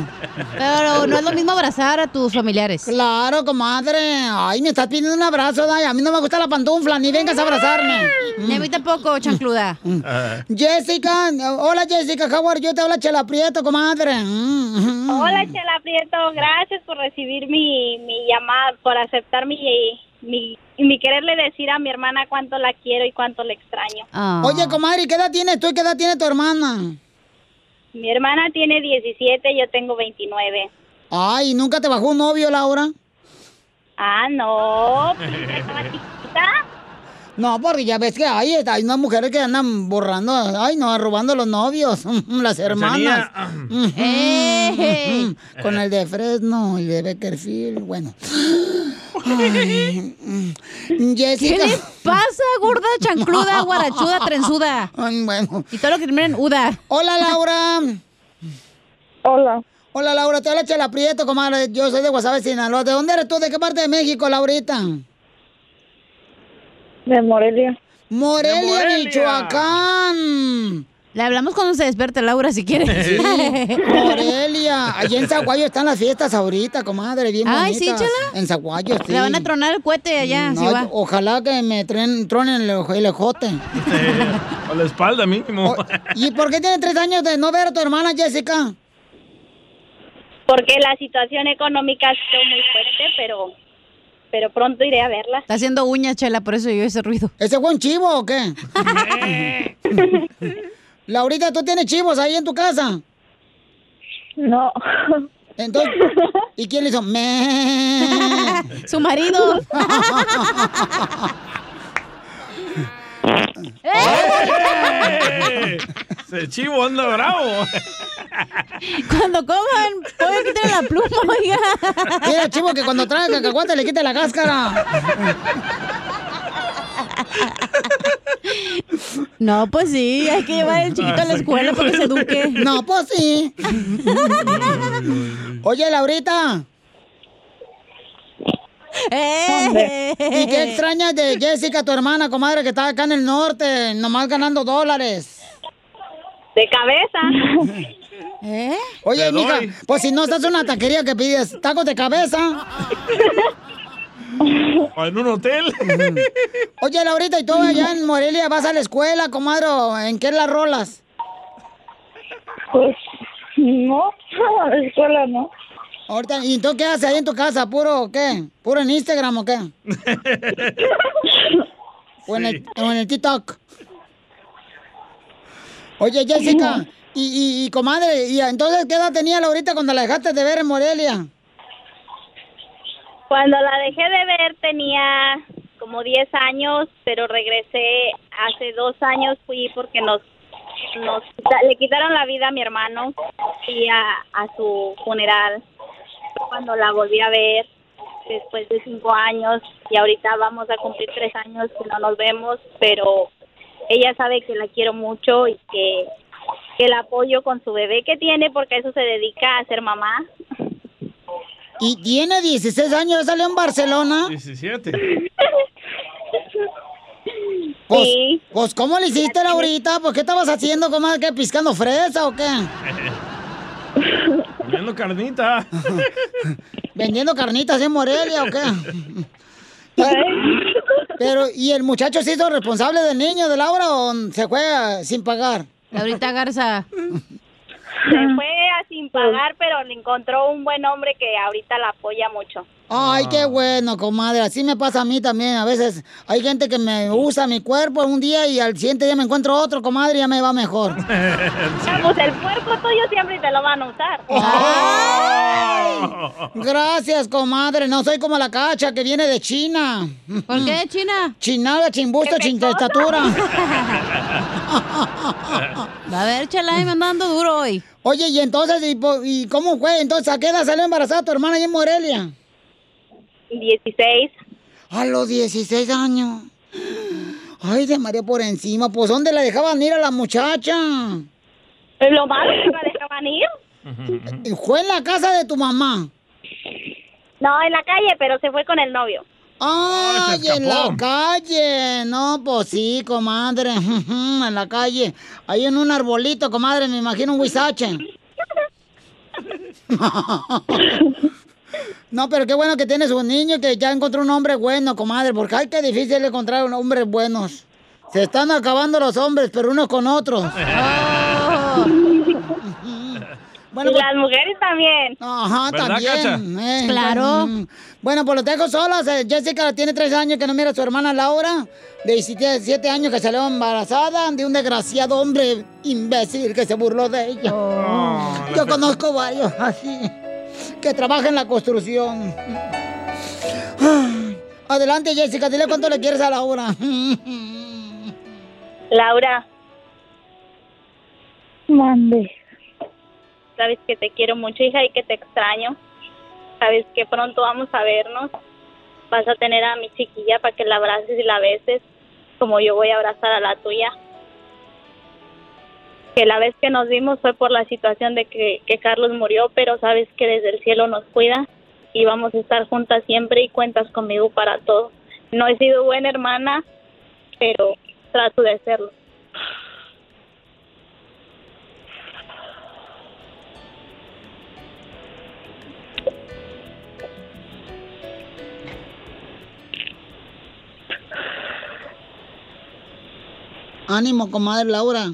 Pero no es lo mismo abrazar a tus familiares. Claro, comadre. Ay, me estás pidiendo un abrazo, Day. A mí no me gusta la pantufla, ni vengas a abrazarme. Ni a mí tampoco, chancluda. Jessica, hola Jessica, how are you? Te habla Chela Prieto, comadre. Mm, Hola, Chela Prieto. Gracias por recibir mi, mi llamada, por aceptar mi, mi, mi quererle decir a mi hermana cuánto la quiero y cuánto le extraño. Ah. Oye, comadre, ¿qué edad tienes tú y qué edad tiene tu hermana? Mi hermana tiene 17, yo tengo 29. Ay, ¿nunca te bajó un novio, Laura? Ah, no, pues, estaba chiquita. No, porque ya ves que hay, hay unas mujeres que andan borrando, ay, no, robando los novios, [LAUGHS] las hermanas. [CLEARS THROAT] ¡Eh! Con el de Fresno y de Beckerfield, bueno. Ay, mm, ¿Qué les pasa, gorda, chancluda, guarachuda, trenzuda? Ay, bueno. Y todo lo que termina en uda. Hola, Laura. Hola. Hola, Laura, te habla Chela Prieto, comadre. Yo soy de Guasave, Sinaloa. ¿De dónde eres tú? ¿De qué parte de México, Laurita? De Morelia. Morelia, De Morelia. Michoacán. Le hablamos cuando se despierte Laura, si quieres. Sí, [LAUGHS] Morelia. Allí en Zaguayo están las fiestas ahorita, comadre, bien Ay, bonitas. ¿sí, Chela? En Zaguayo, sí. Le van a tronar el cohete allá, No, si va. Ojalá que me tren- tronen el, el ejote. [LAUGHS] o la espalda mínimo. ¿Y por qué tiene tres años de no ver a tu hermana, Jessica? Porque la situación económica ha sido muy fuerte, pero, pero pronto iré a verla. Está haciendo uñas, chela, por eso yo ese ruido. ¿Ese fue un chivo o qué? [LAUGHS] Laurita, ¿tú tienes chivos ahí en tu casa? No. Entonces, ¿y quién le hizo? [LAUGHS] Su marido. [LAUGHS] ¡Eh! Ese chivo anda bravo. Cuando coman, pueden quitar la pluma, oiga. Mira, chivo, que cuando trae cacahuate le quite la cáscara. No, pues sí, hay que llevar al chiquito a la escuela para que se eduque. No, pues sí. Oye, Laurita. ¡Eh! ¿Y qué extrañas de Jessica, tu hermana, comadre, que está acá en el norte, nomás ganando dólares? De cabeza. [LAUGHS] ¿Eh? Oye, mija, doy. pues si no estás en una taquería que pides tacos de cabeza. O en un hotel. Oye, Laurita, ¿y tú allá en Morelia vas a la escuela, comadre? o ¿En qué las rolas? Pues no, [LAUGHS] a la escuela no. Ahorita, ¿y tú qué haces ahí en tu casa? ¿Puro qué? ¿Puro en Instagram o qué? [LAUGHS] ¿O en, el, o en el TikTok? Oye, Jessica, y, y, y, comadre, ¿y entonces qué edad tenía Laurita cuando la dejaste de ver en Morelia? Cuando la dejé de ver tenía como 10 años, pero regresé hace dos años, fui porque nos, nos le quitaron la vida a mi hermano y a, a su funeral. Cuando la volví a ver después de cinco años y ahorita vamos a cumplir tres años que no nos vemos, pero ella sabe que la quiero mucho y que, el apoyo con su bebé que tiene porque a eso se dedica a ser mamá. Y tiene 16 años, salió en Barcelona. 17. Pues, pues, ¿cómo le hiciste, Laurita? Pues, ¿qué estabas haciendo, comadre? ¿Qué, piscando fresa o qué? [LAUGHS] Comiendo carnita. [LAUGHS] ¿Vendiendo carnitas en Morelia o qué? Pero, ¿y el muchacho se hizo responsable del niño de Laura o se fue sin pagar? Laurita Garza. Se fue a sin pagar, pero le encontró un buen hombre que ahorita la apoya mucho. Ay, qué bueno, comadre. Así me pasa a mí también. A veces hay gente que me usa mi cuerpo un día y al siguiente día me encuentro otro, comadre, y ya me va mejor. [LAUGHS] Pues el cuerpo tuyo siempre te lo van a usar. [LAUGHS] Gracias, comadre. No soy como la cacha que viene de China. ¿Por qué [LAUGHS] de China? Chinada, chimbusto, chintestatura. A ver, chala, me anda dando duro hoy. Oye, y entonces, ¿y, cómo fue? Entonces, ¿a qué edad salió embarazada tu hermana allá en Morelia? 16. A los 16 años. Ay, de María por encima. Pues, ¿dónde la dejaban ir a la muchacha? Lo malo que la dejaban ir. [LAUGHS] Fue en la casa de tu mamá. No, en la calle, pero se fue con el novio. Ay, se en la calle. No, pues sí, comadre. [LAUGHS] en la calle. Ahí en un arbolito, comadre, me imagino un huizache. [LAUGHS] No, pero qué bueno que tienes un niño que ya encontró un hombre bueno, comadre, porque ay, qué difícil encontrar un hombres buenos. Se están acabando los hombres, pero unos con otros. [LAUGHS] Bueno, y pues- las mujeres también. Ajá, ¿Verdad, también. Eh, Claro. mm. Bueno, pues los dejo solas. Jessica tiene tres años que no mira a su hermana Laura, de 17 años que salió embarazada de un desgraciado hombre imbécil que se burló de ella. Yo conozco varios así, que trabajan en la construcción. Adelante, Jessica, dile cuánto le quieres a Laura. Laura. Mande. Sabes que te quiero mucho, hija, y que te extraño. Sabes que pronto vamos a vernos. Vas a tener a mi chiquilla para que la abraces y la beses, como yo voy a abrazar a la tuya. Que la vez que nos vimos fue por la situación de que, que Carlos murió, pero sabes que desde el cielo nos cuida y vamos a estar juntas siempre y cuentas conmigo para todo. No he sido buena hermana, pero trato de serlo. Ánimo, comadre Laura.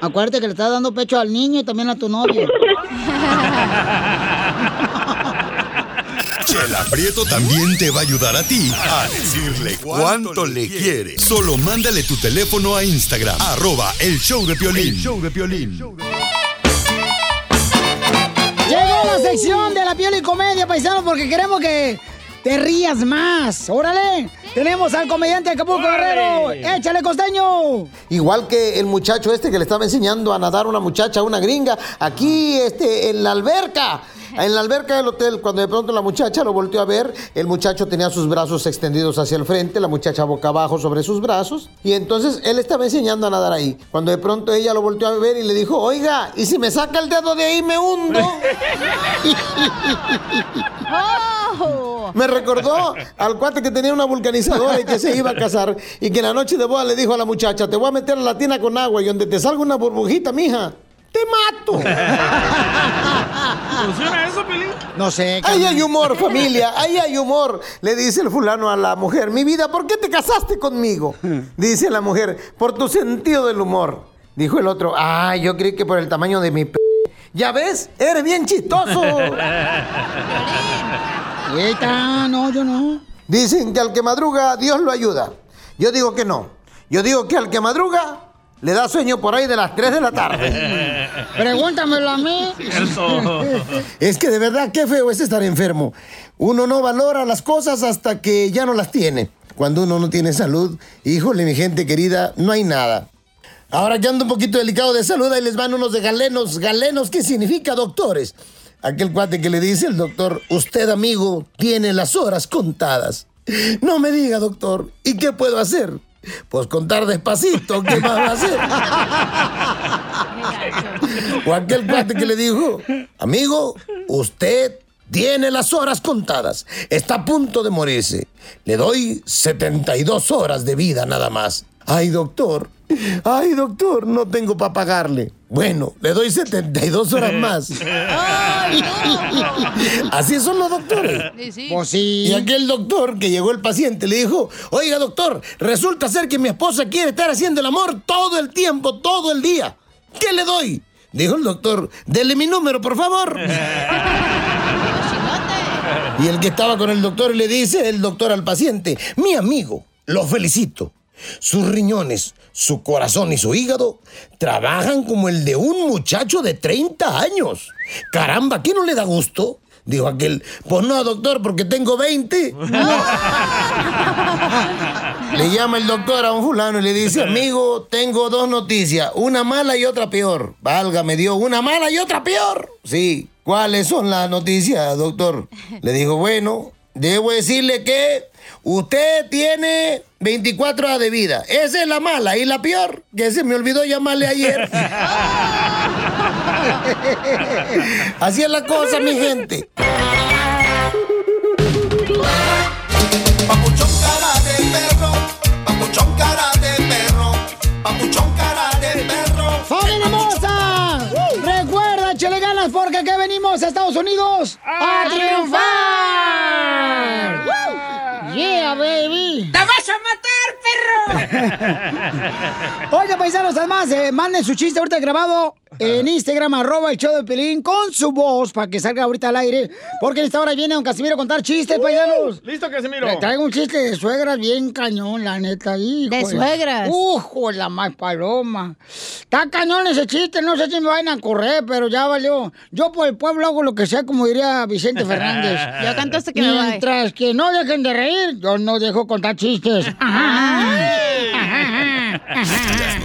Acuérdate que le estás dando pecho al niño y también a tu novio. Chela [LAUGHS] Prieto también te va a ayudar a ti a decirle cuánto le quiere. Solo mándale tu teléfono a Instagram, arroba el show de Piolín. El show de Piolín. Llegó la sección de la piel y comedia, paisano, porque queremos que te rías más. ¡Órale! Tenemos al comediante Acapulco Guerrero. ¡Échale, costeño! Igual que el muchacho este que le estaba enseñando a nadar una muchacha, una gringa, aquí este, en la alberca. En la alberca del hotel, cuando de pronto la muchacha lo volteó a ver, el muchacho tenía sus brazos extendidos hacia el frente, la muchacha boca abajo sobre sus brazos, y entonces él estaba enseñando a nadar ahí. Cuando de pronto ella lo volteó a ver y le dijo, oiga, ¿y si me saca el dedo de ahí me hundo? [LAUGHS] Me recordó al cuate que tenía una vulcanizadora y que se iba a casar y que en la noche de boda le dijo a la muchacha, te voy a meter a la tina con agua y donde te salga una burbujita, mija, te mato. [LAUGHS] ¿Funciona eso, Pelín? No sé. Ahí hay humor, familia, ahí hay humor. Le dice el fulano a la mujer, mi vida, ¿por qué te casaste conmigo? Dice la mujer, por tu sentido del humor. Dijo el otro, ah, yo creí que por el tamaño de mi p... Ya ves, eres bien chistoso. [LAUGHS] Eita, no, yo no. Dicen que al que madruga, Dios lo ayuda. Yo digo que no. Yo digo que al que madruga, le da sueño por ahí de las 3 de la tarde. [LAUGHS] Pregúntamelo a mí. Es que de verdad, qué feo es estar enfermo. Uno no valora las cosas hasta que ya no las tiene. Cuando uno no tiene salud, híjole, mi gente querida, no hay nada. Ahora que ando un poquito delicado de salud, ahí les van unos de galenos. ¿Galenos qué significa, doctores? Aquel cuate que le dice el doctor, usted amigo, tiene las horas contadas. No me diga, doctor, ¿y qué puedo hacer? Pues contar despacito, ¿qué más va a hacer? O aquel cuate que le dijo, amigo, usted tiene las horas contadas, está a punto de morirse. Le doy 72 horas de vida nada más. Ay, doctor, ay, doctor, no tengo para pagarle. Bueno, le doy 72 horas [LAUGHS] más. Así son los doctores. Pues sí. Y aquel doctor que llegó el paciente le dijo, oiga doctor, resulta ser que mi esposa quiere estar haciendo el amor todo el tiempo, todo el día. ¿Qué le doy? Dijo el doctor, dele mi número, por favor. [LAUGHS] Y el que estaba con el doctor le dice el doctor al paciente, mi amigo, lo felicito. Sus riñones, su corazón y su hígado trabajan como el de un muchacho de 30 años. Caramba, ¿qué no le da gusto? Dijo aquel, pues no, doctor, porque tengo 20. Le llama el doctor a un fulano y le dice, amigo, tengo dos noticias, una mala y otra peor. Válgame Dios, una mala y otra peor. Sí, ¿cuáles son las noticias, doctor? Le dijo, bueno, debo decirle que usted tiene 24 horas de vida. Esa es la mala y la peor, que se me olvidó llamarle ayer. [LAUGHS] Así es la cosa, mi gente. Papuchón cara de perro, papuchón cara de perro, papuchón cara de perro. ¡Familia hermosa! Recuerda, échale ganas porque aquí venimos a Estados Unidos a, triunfar. ¡Woo! ¡Te vas a matar, perro! [LAUGHS] Oiga, paisanos, además, eh, manden su chiste ahorita grabado en Instagram, arroba el show de Pelín, con su voz para que salga ahorita al aire. Porque en esta hora viene don Casimiro a contar chistes, paisanos. Listo, Casimiro. Le traigo un chiste de suegras bien cañón, la neta. hijo ¿De suegras? Ujo, la más paloma. Está cañón ese chiste, no sé si me van a correr, pero ya valió. Yo por el pueblo hago lo que sea, como diría Vicente Fernández. [LAUGHS] Ya cantaste que me va. Mientras que no dejen de reír, yo no dejo contar chistes.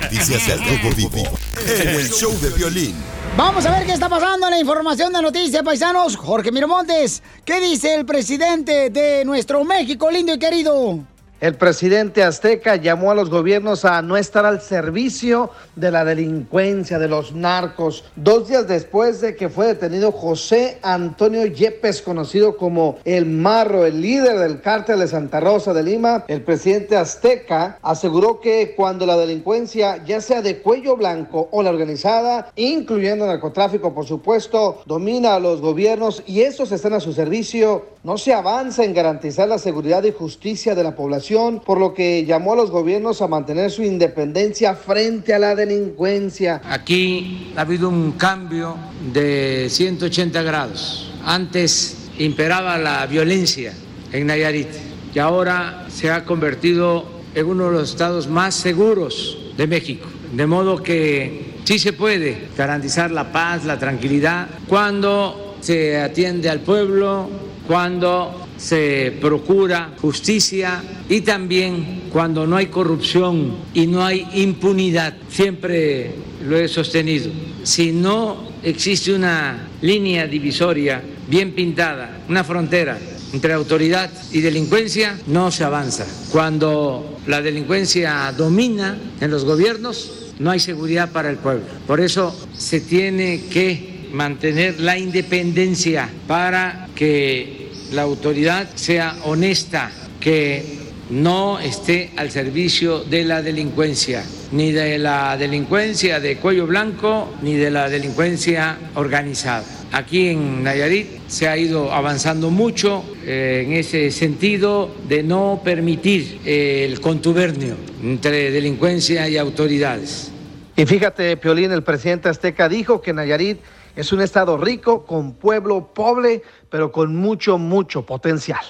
Noticias del Rojo Vivo en el show de violín. Vamos a ver qué está pasando en la información de noticias, paisanos. Jorge Miramontes, ¿qué dice el presidente de nuestro México lindo y querido? El presidente azteca llamó a los gobiernos a no estar al servicio de la delincuencia, de los narcos. Dos días después de que fue detenido José Antonio Yepes, conocido como El Marro, el líder del cártel de Santa Rosa de Lima, el presidente azteca aseguró que cuando la delincuencia, ya sea de cuello blanco o la organizada, incluyendo narcotráfico, por supuesto, domina a los gobiernos y estos están a su servicio, no se avanza en garantizar la seguridad y justicia de la población, por lo que llamó a los gobiernos a mantener su independencia frente a la delincuencia. Aquí ha habido un cambio de 180 grados. Antes imperaba la violencia en Nayarit y ahora se ha convertido en uno de los estados más seguros de México. De modo que sí se puede garantizar la paz, la tranquilidad, cuando se atiende al pueblo, cuando se procura justicia y también cuando no hay corrupción y no hay impunidad. Siempre lo he sostenido. Si no existe una línea divisoria bien pintada, una frontera entre autoridad y delincuencia, no se avanza. Cuando la delincuencia domina en los gobiernos, no hay seguridad para el pueblo. Por eso se tiene que mantener la independencia para que la autoridad sea honesta, que no esté al servicio de la delincuencia, ni de la delincuencia de cuello blanco, ni de la delincuencia organizada. Aquí en Nayarit se ha ido avanzando mucho eh, en ese sentido de no permitir eh, el contubernio entre delincuencia y autoridades. Y fíjate, Piolín, el presidente azteca dijo que Nayarit es un estado rico, con pueblo pobre, pero con mucho, mucho potencial.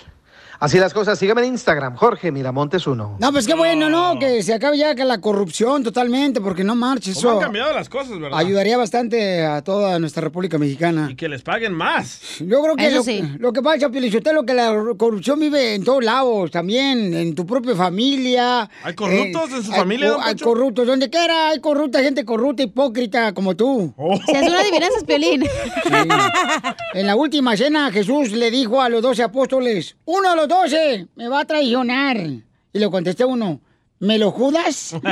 Así las cosas, sígueme en Instagram, Jorge Miramontes 1. No, pues qué bueno, ¿no? Que se acabe ya que la corrupción totalmente, porque no marches. ¿Cómo han Eso cambiado las cosas, verdad? ayudaría bastante a toda nuestra República Mexicana. Y que les paguen más. Yo creo que Eso lo, sí. lo que pasa, Pielichotelo, que la corrupción vive en todos lados, también, en tu propia familia. ¿Hay corruptos en su hay familia, don Hay Poncho? corruptos, donde quiera hay corrupta, gente corrupta, hipócrita, como tú. Si hace una adivinanza, es Piolín. En la última cena, Jesús le dijo a los doce apóstoles, uno de los doce me va a traicionar. Y le contesté uno, ¿Me lo judas? [LAUGHS]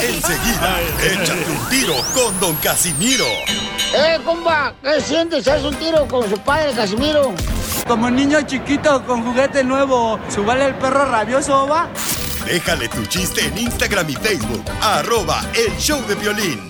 Enseguida, échate un tiro con Don Casimiro. ¡Eh, compa! ¿Qué sientes? ¿Haz un tiro con su padre, Casimiro? Como niño chiquito con juguete nuevo, ¿subale el perro rabioso, va? Déjale tu chiste en Instagram y Facebook. Arroba El Show de Violín.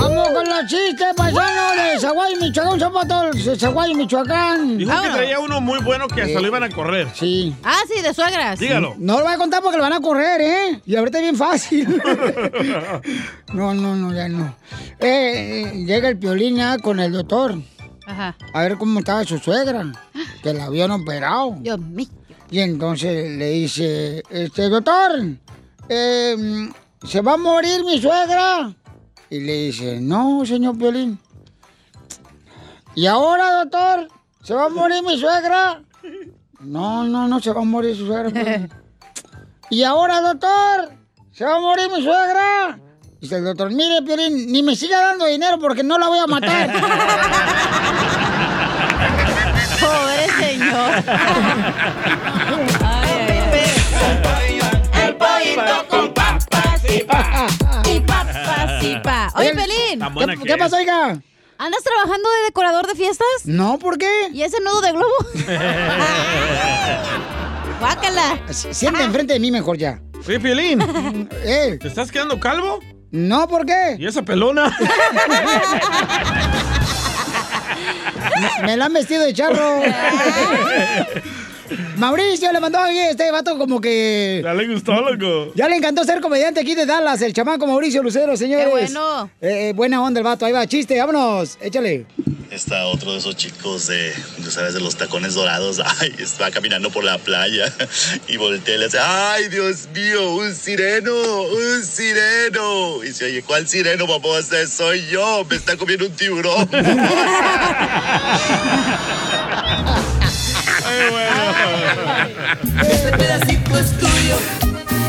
¡Vamos con los chistes, paisanos de Zaguay, Michoacán! ¡Son para todos de Zaguay, Michoacán! Dijo que traía uno muy bueno que hasta lo iban a correr. Sí. Ah, sí, de suegras. Dígalo. No lo voy a contar porque lo van a correr, ¿eh? Y ahorita es bien fácil. [LAUGHS] no, no, no, ya no. Eh, eh, llega el piolín ya con el doctor. Ajá. A ver cómo estaba su suegra. [GASPS] Que la habían operado. Dios mío. Y entonces le dice, este, doctor, eh, ¿se va a morir mi suegra? Y le dice, no, señor Piolín. ¿Y ahora, doctor? ¿Se va a morir mi suegra? No, no, no se va a morir su suegra. Piolín. ¿Y ahora, doctor? ¿Se va a morir mi suegra? Dice el doctor, mire, Piolín, ni me siga dando dinero porque no la voy a matar. [LAUGHS] Pobre señor. [LAUGHS] El pollito con papas y pa. Y papas [LAUGHS] Oye, Pelín. ¿Qué, que qué es. pasó, oiga? ¿Andas trabajando de decorador de fiestas? No, ¿por qué? ¿Y ese nudo de globo? [LAUGHS] [LAUGHS] Guácala. Siente enfrente de mí mejor ya. Oye, Piolín, Eh, ¿te estás quedando calvo? no, ¿por qué? ¿Y esa pelona? Me, me la han vestido de charro. Mauricio le mandó a este vato como que... Ya le gustó, loco. Ya le encantó ser comediante aquí de Dallas, el chamaco Mauricio Lucero, señores. Qué bueno. Eh, eh, buena onda el vato, ahí va, chiste, vámonos, échale. Está otro de esos chicos de, tú sabes, de los tacones dorados. [LAUGHS] Ay, está caminando por la playa y voltea y le dice, ay, Dios mío, un sireno, un sireno. Y dice, oye, ¿cuál sireno, papá? Soy yo, me está comiendo un tiburón. [LAUGHS] [LAUGHS] Este pedacito es tuyo.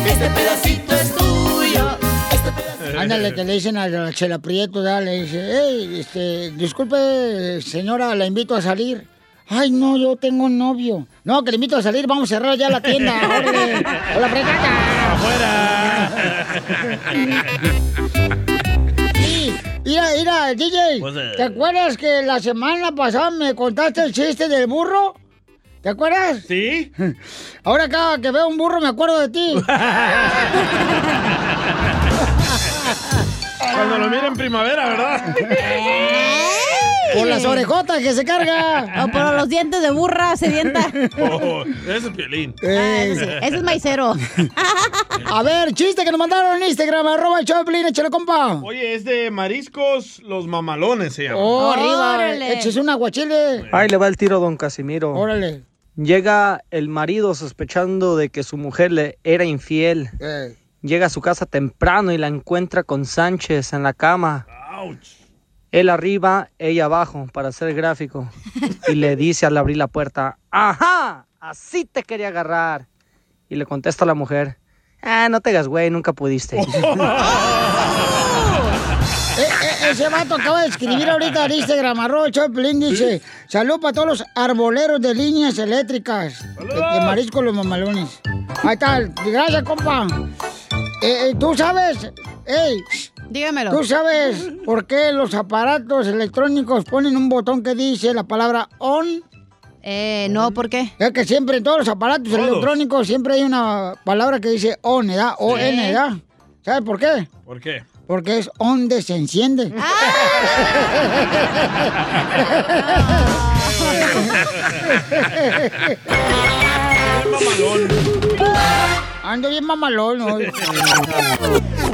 Este pedacito es tuyo. Este. Ándale, que le dicen a la Chela Prieto, ya, le dice, hey, este, disculpe, señora, la invito a salir. Ay, no, yo tengo novio. No, que le invito a salir, vamos a cerrar ya la tienda. [LAUGHS] órale. Hola, fregata. Sí, Mira, mira, DJ, Pues, eh. ¿te acuerdas que la semana pasada me contaste el chiste del burro? ¿Te acuerdas? ¿Sí? [LAUGHS] Ahora cada que veo un burro me acuerdo de ti. [LAUGHS] Cuando lo mira en primavera, ¿verdad? [LAUGHS] Por las orejotas que se carga. O por los dientes de burra sedienta. Oh, ese es Piolín. Ah, ese, sí. Ese es maicero. A ver, chiste que nos mandaron en Instagram, arroba el Choplin, échale compa. Oye, es de mariscos los mamalones, se llama. Oh, arriba, Órale. échese un aguachile. Ahí le va el tiro, don Casimiro. Órale. Llega el marido sospechando de que su mujer le era infiel. Eh, Llega a su casa temprano y la encuentra con Sánchez en la cama. Él arriba, ella abajo, para ser gráfico. [LAUGHS] Y le dice al abrir la puerta, ¡Ajá! Así te quería agarrar. Y le contesta a la mujer, Ah, no te hagas güey, nunca pudiste. [LAUGHS] [LAUGHS] eh, eh, ese vato acaba de escribir ahorita en Instagram, arroba el Choplin, dice, salud para todos los arboleros de líneas eléctricas. De, de marisco los mamalones. Ahí está, gracias, compa. Eh, eh, ¿Tú sabes? Ey, Dígamelo. ¿Tú sabes por qué los aparatos electrónicos ponen un botón que dice la palabra on? Eh, no, ¿por qué? Es que siempre en todos los aparatos Todos. electrónicos siempre hay una palabra que dice on, ¿verdad? O-N, ¿verdad? ¿Sabes por qué? ¿Por qué? Porque es onde se enciende. [LAUGHS] [LAUGHS] Ando bien mamalón hoy.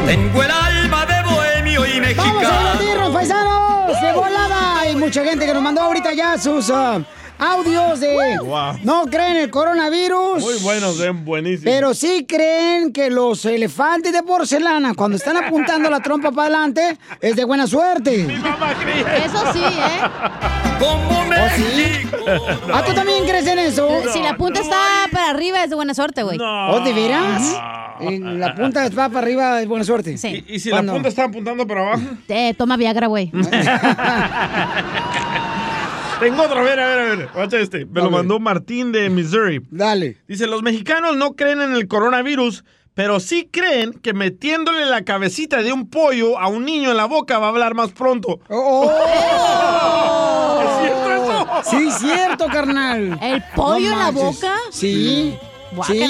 Tengo el alma de bohemio y ¡Vamos a mexicano. divertirnos, paisanos! ¡De volada! Hay mucha gente que nos mandó ahorita ya sus ah, audios de... Wow. No creen el coronavirus. Muy buenos, ven, buenísimos. Pero sí creen que los elefantes de porcelana, cuando están apuntando la trompa para adelante, es de buena suerte. Mamá cree. Eso sí, ¿eh? Como ¿Oh, sí? ¿Ah, tú también crees en eso? Si la punta está para arriba es de buena suerte, güey. No. ¿Oh, de veras? Eh, La punta va para arriba es buena suerte. Sí. ¿Y si la punta está apuntando para abajo? Te toma Viagra, güey. [LAUGHS] [LAUGHS] Tengo otro, a ver, a ver, a ver. Guacha este. Me lo mandó Martín de Missouri. Dale. Dice, los mexicanos no creen en el coronavirus, pero sí creen que metiéndole la cabecita de un pollo a un niño en la boca va a hablar más pronto. Oh. [LAUGHS] ¿Es cierto eso? Sí, cierto, carnal. ¿El pollo en la boca? Sí. Sí,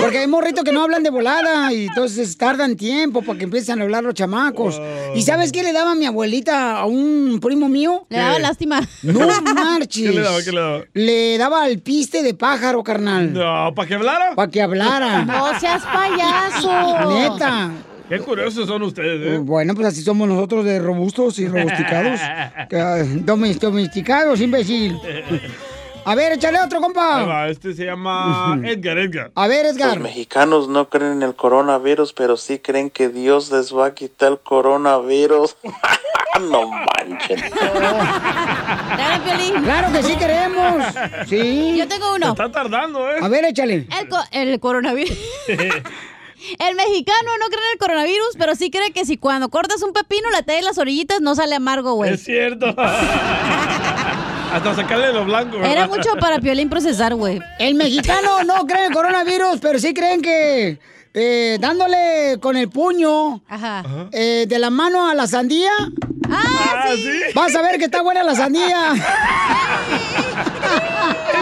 porque hay morritos que no hablan de volada y entonces tardan tiempo para que empiecen a hablar los chamacos. ¿Y sabes qué le daba mi abuelita a un primo mío? Le daba lástima. No [LAUGHS] marches. ¿Qué le daba? ¿Qué le daba? Le daba al piste de pájaro, carnal. No, ¿para que hablara? Para que hablara. [LAUGHS] No seas payaso. Neta. Qué curiosos son ustedes, Eh, ¿eh? Bueno, pues así somos nosotros de robustos y robusticados. Domes- [LAUGHS] Domesticados, imbécil. A ver, échale otro, compa. va, este se llama [LAUGHS] Edgar, Edgar. A ver, Los Edgar. mexicanos no creen en el coronavirus, pero sí creen que Dios les va a quitar el coronavirus. [LAUGHS] no manchen. [LAUGHS] Dale, Piolín. Claro que sí queremos. Sí. Yo tengo uno. Está tardando, ¿eh? A ver, échale. El, co- el coronavirus. El mexicano no cree en el coronavirus, pero sí cree que si cuando cortas un pepino le traes las orillitas no sale amargo, güey. Es cierto. Hasta sacarle lo blanco, ¿verdad? Era mucho para Piolín procesar, güey. El mexicano no cree en coronavirus, pero sí creen que eh, dándole con el puño eh, de la mano a la sandía. Ah, sí. Vas a ver que está buena la sandía. [LAUGHS]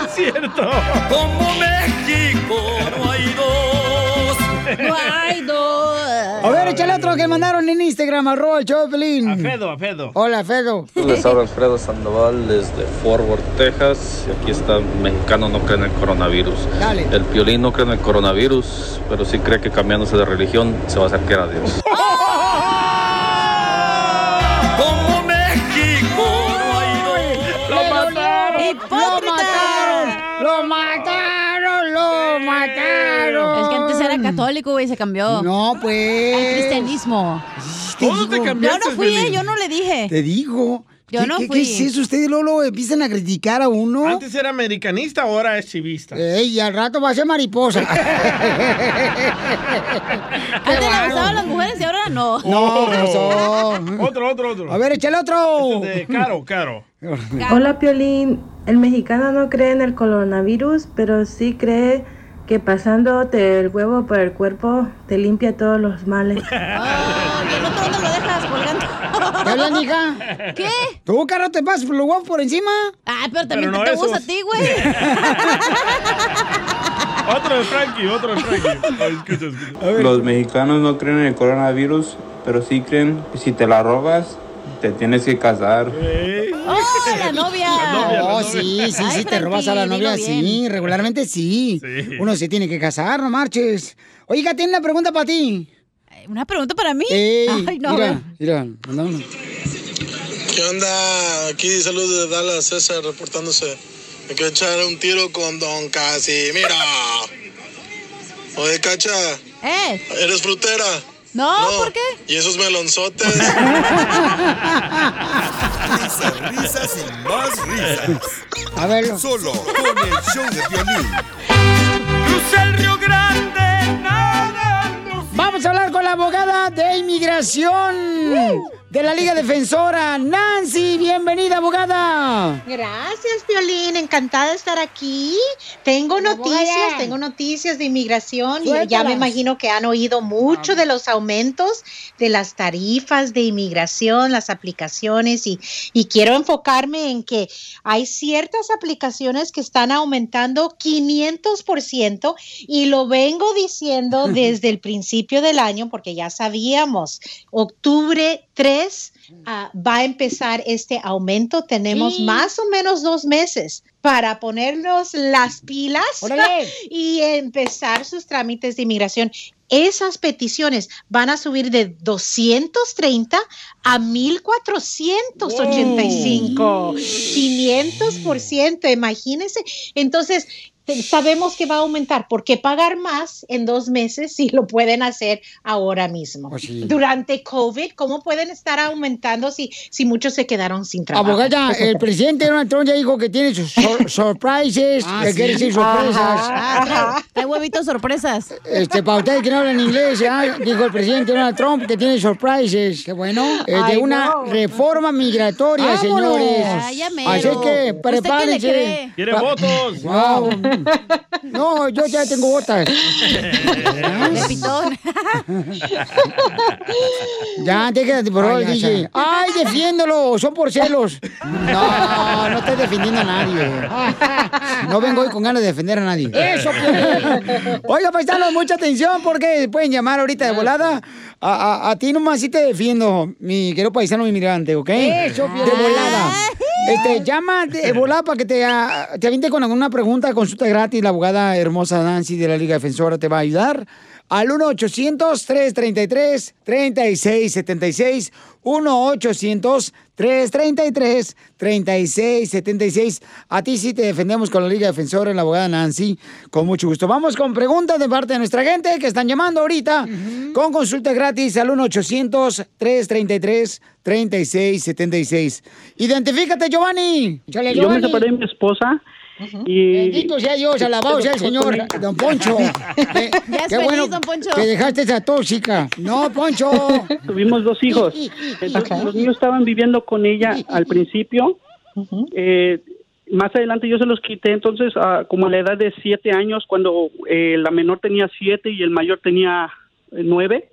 Es cierto. Como México no hay dos. No hay dos. A ver, échale otro que mandaron en Instagram, arroba el Pelín. A Fedo, a Fedo. Hola, Fedo. Les habla Alfredo Sandoval desde Fort Worth, Texas. Y aquí está, mexicano no cree en el coronavirus. Dale. El piolín no cree en el coronavirus, pero sí cree que cambiándose de religión se va a acercar a Dios. Como [LAUGHS] católico, güey, se cambió. No, pues. Al cristianismo. ¿Cómo te Yo no fui, Piolín? eh, yo no le dije. Te digo. Yo ¿Qué, no qué- fui. ¿Qué es eso? Ustedes luego, luego empiezan a criticar a uno. Antes era americanista, ahora es chivista. Ey, y al rato va a ser mariposa. [LAUGHS] [LAUGHS] Antes le gustaban las mujeres y ahora no. No, ¿qué pasó? Otro, otro, otro. A ver, échale otro. De Caro, Caro. [LAUGHS] Hola Piolín, el mexicano no cree en el coronavirus, pero sí cree que pasándote el huevo por el cuerpo te limpia todos los males. [LAUGHS] ¿Y el otro dónde lo dejas colgando? ¿Qué hablan, hija? ¿Qué? ¿Tú, caro, te pasas los huevos por encima? Ay, pero también Pero no te esos. gusta a ti, güey. [LAUGHS] Otro de Frankie, otro de Frankie. Ay, escucha, escucha. Los mexicanos no creen en el coronavirus, pero sí creen que si te la robas, te tienes que casar. ¡Oh, la novia! Oh, sí, sí, Ay, sí, te robas a la novia, bien. sí, regularmente sí. Sí. Uno se tiene que casar, no marches. Oiga, tiene una pregunta para ti. ¿Una pregunta para mí? Ey, Ay, no, mira, mira, manda uno. ¿Qué onda? Aquí saludos de Dallas, César reportándose. Me quiero echar un tiro con Don Casimiro. Oye, Cacha, ¿Eh? ¿eres frutera? No, ¿por qué? ¿Y esos melonzotes? [LAUGHS] Risas, risas y más risas. A ver. Solo con el show de violín. Crucé el Río Grande, nada. Vamos a hablar con la abogada de inmigración de la Liga Defensora, Nancy. Bienvenida, abogada. Gracias, Violín. Encantada de estar aquí. Tengo noticias, tengo noticias de inmigración y ya me imagino que han oído mucho de los aumentos de las tarifas de inmigración, las aplicaciones y, y quiero enfocarme en que hay ciertas aplicaciones que están aumentando 500% y lo vengo diciendo [LAUGHS] desde el principio del año porque ya sabíamos, octubre 3 ah, va a empezar este aumento. Tenemos Sí. más o menos dos meses para ponernos las pilas Órale. [LAUGHS] y empezar sus trámites de inmigración. Esas peticiones van a subir de 230 a 1485. 500%, imagínense. Entonces, sabemos que va a aumentar. ¿Por qué pagar más en dos meses si lo pueden hacer ahora mismo? Durante COVID, ¿cómo pueden estar aumentando si, si muchos se quedaron sin trabajo? Abogada, Pues, el presidente Donald Trump ya dijo que tiene sus [LAUGHS] sor- surprises, Ah, que sí. quiere decir sorpresas. Trae huevitos sorpresas. Este, para ustedes que no hablan inglés, dijo el presidente Donald Trump que tiene surprises. Qué bueno. Eh, de Ay, una no. reforma migratoria, Vámonos. señores. Ay. Así que ¿Usted qué le prepárense. Quiere votos. Wow. No, yo ya tengo botas. De pitón. Ya, déjate, por favor, DJ. Ay, defiéndolo, son por celos. No, no estoy defendiendo a nadie. No vengo hoy con ganas de defender a nadie. Eso, pues. Oiga, paisanos, mucha atención porque pueden llamar ahorita de volada. A, a- a ti nomás sí te defiendo, mi querido paisano inmigrante, ¿ok? Eso, De volada. Este, llama de volada para que te, ah, te aviente con alguna pregunta, consulta gratis. La abogada hermosa Nancy de la Liga Defensora te va a ayudar. Al 1-800-333-3676. 1-800-333-3676. A ti sí te defendemos con la Liga Defensora, la abogada Nancy. Con mucho gusto. Vamos con preguntas de parte de nuestra gente que están llamando ahorita. Con consulta gratis al 1-800-333-3676. Identifícate, Giovanni. Échale, Yo me Giovanni. separé de mi esposa y... Bendito sea Dios, alabado sea el Señor, don Poncho. Eh, [LAUGHS] Ya es qué feliz, bueno don Poncho. que dejaste esa tóxica. No, Poncho. Tuvimos dos hijos. [LAUGHS] Entonces, Los niños estaban viviendo con ella al principio. Eh, más adelante yo se los quité, entonces, ah, como a la edad de siete años, cuando eh, la menor tenía siete y el mayor tenía eh, nueve.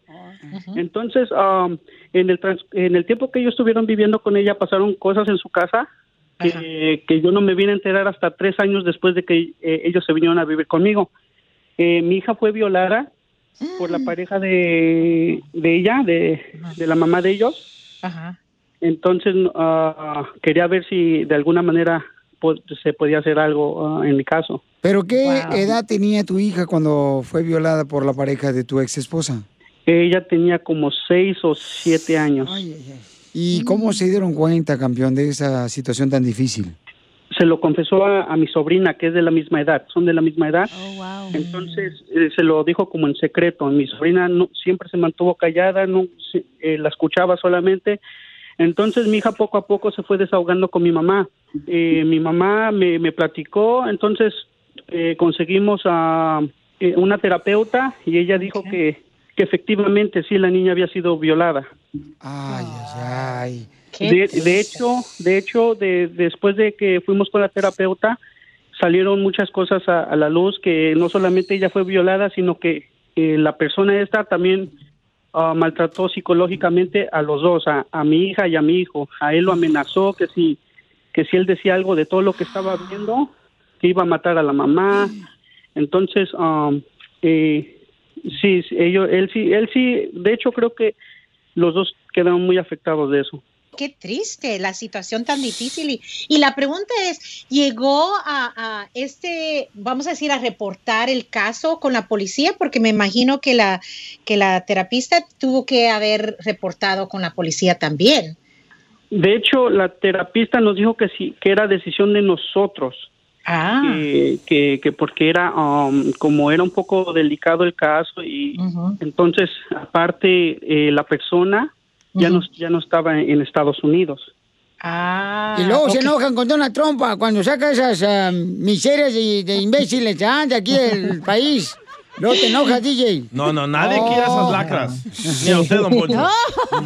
Entonces, um, en, el trans- en el tiempo que ellos estuvieron viviendo con ella, pasaron cosas en su casa que, que yo no me vine a enterar hasta tres años después de que eh, ellos se vinieron a vivir conmigo. Eh, mi hija fue violada por la pareja de, de ella, de, de la mamá de ellos. Ajá. Entonces, ah, quería ver si de alguna manera se podía hacer algo ah, en mi caso. ¿Pero qué edad tenía tu hija cuando fue violada por la pareja de tu ex esposa? Ella tenía como seis o siete años. ¿Y cómo se dieron cuenta, campeón, de esa situación tan difícil? Se lo confesó a, a mi sobrina, que es de la misma edad, son de la misma edad. Entonces, eh, se lo dijo como en secreto. Mi sobrina no, siempre se mantuvo callada, no se- eh, la escuchaba solamente. Entonces, mi hija poco a poco se fue desahogando con mi mamá. Eh, mi mamá me, me platicó, entonces eh, conseguimos a eh, una terapeuta y ella dijo que, que efectivamente sí la niña había sido violada. Ay, ay, ay. De, de hecho, de hecho, de, después de que fuimos con la terapeuta, salieron muchas cosas a, a la luz que no solamente ella fue violada, sino que eh, la persona esta también ah, maltrató psicológicamente a los dos, a, a mi hija y a mi hijo. A él lo amenazó que si que si él decía algo de todo lo que estaba viendo, que iba a matar a la mamá. Entonces, um, eh, sí, ellos, él sí, él sí, de hecho creo que los dos quedaron muy afectados de eso. Qué triste la situación tan difícil. Y, y la pregunta es, ¿llegó a, a este, vamos a decir, a reportar el caso con la policía? Porque me imagino que la, que la terapista tuvo que haber reportado con la policía también. De hecho, la terapista nos dijo que sí, que era decisión de nosotros. Que, que, que porque era, um, como era un poco delicado el caso y entonces, aparte, eh, la persona ya, no, ya no estaba en Estados Unidos. Ah, y luego se enojan con Donald Trump ah, cuando saca esas ah, miserias de, de imbéciles ah, de aquí del país. Luego te enojas, DJ. No, no, nadie Oh. quiere esas lacras. Ni a usted, don Poncho.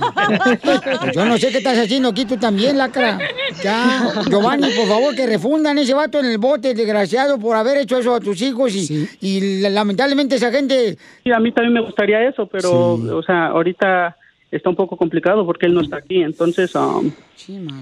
[LAUGHS] Yo no sé qué estás haciendo aquí tú también, lacra. Ya, Giovanni, por favor, que refundan ese vato en el bote, desgraciado, por haber hecho eso a tus hijos y, y lamentablemente esa gente... Sí, a mí también me gustaría eso, pero, o sea, ahorita está un poco complicado porque él no está aquí, entonces... um,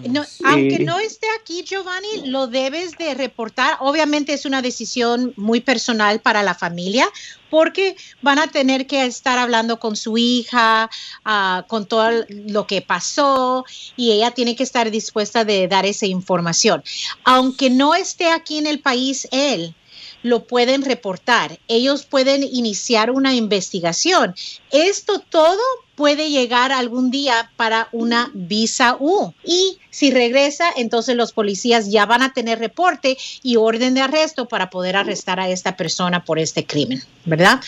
No, aunque no esté aquí, Giovanni, lo debes de reportar. Obviamente es una decisión muy personal para la familia, porque van a tener que estar hablando con su hija, ah, con todo lo que pasó, y ella tiene que estar dispuesta de dar esa información. Aunque no esté aquí en el país él, lo pueden reportar. Ellos pueden iniciar una investigación. Esto todo puede llegar algún día para una visa U. Y si regresa, entonces los policías ya van a tener reporte y orden de arresto para poder arrestar a esta persona por este crimen, ¿verdad?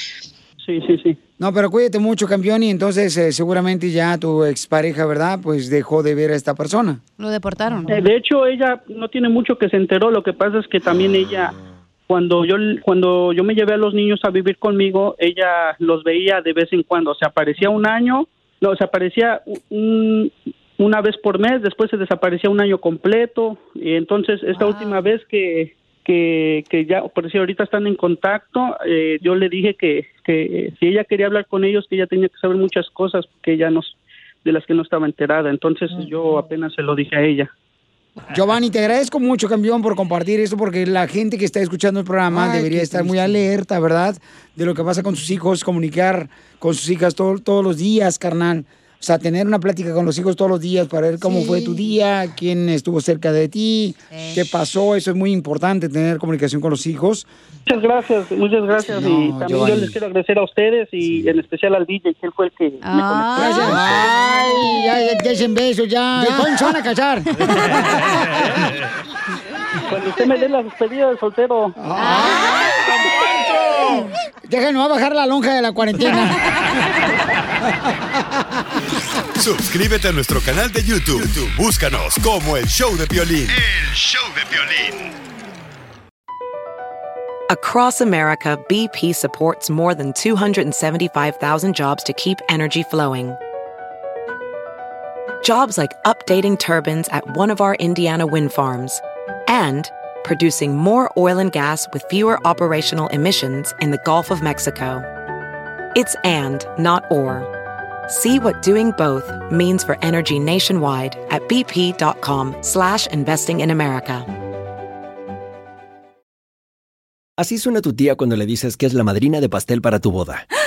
Sí, sí, sí. No, pero cuídate mucho, campeón, y entonces eh, seguramente ya tu expareja, ¿verdad? Pues dejó de ver a esta persona. Lo deportaron. Eh, De hecho, ella no tiene mucho que se enteró. Lo que pasa es que también ella, cuando yo cuando yo me llevé a los niños a vivir conmigo, ella los veía de vez en cuando. Se aparecía un año, no, se aparecía un- una vez por mes, después se desaparecía un año completo. Y entonces, esta última vez que, que, que ya, por si ahorita están en contacto, eh, yo le dije que, que si ella quería hablar con ellos, que ella tenía que saber muchas cosas que ella nos de las que no estaba enterada. Entonces, yo apenas se lo dije a ella. Giovanni, te agradezco mucho, campeón, por compartir esto, porque la gente que está escuchando el programa Ay, debería estar muy alerta, ¿verdad? De lo que pasa con sus hijos, comunicar con sus hijas todo- todos los días, carnal. O sea, tener una plática con los hijos todos los días para ver cómo Sí. fue tu día, quién estuvo cerca de ti, qué pasó. Eso es muy importante, tener comunicación con los hijos. Muchas gracias, muchas gracias. No, y también Giovanni. yo les quiero agradecer a ustedes y en especial al DJ, que él fue el que me conectó. Gracias. Ay, ya, ya, ya ya. ¿De cuándo se van a casar? Cuando usted me dé la despedida de soltero. ¡Ah! Déjenme a bajar la lonja de la cuarentena. Suscríbete a nuestro canal de YouTube. YouTube, Búscanos como el show de violín. El show de violín. Across America, BP supports more than 275,000 jobs to keep energy flowing. Jobs like updating turbines at one of our Indiana wind farms and producing more oil and gas with fewer operational emissions in the Gulf of Mexico. It's and, not or. See what doing both means for energy nationwide at bp.com slash investing in America. Así suena tu tía cuando le dices que es la madrina de pastel para tu boda. [GASPS]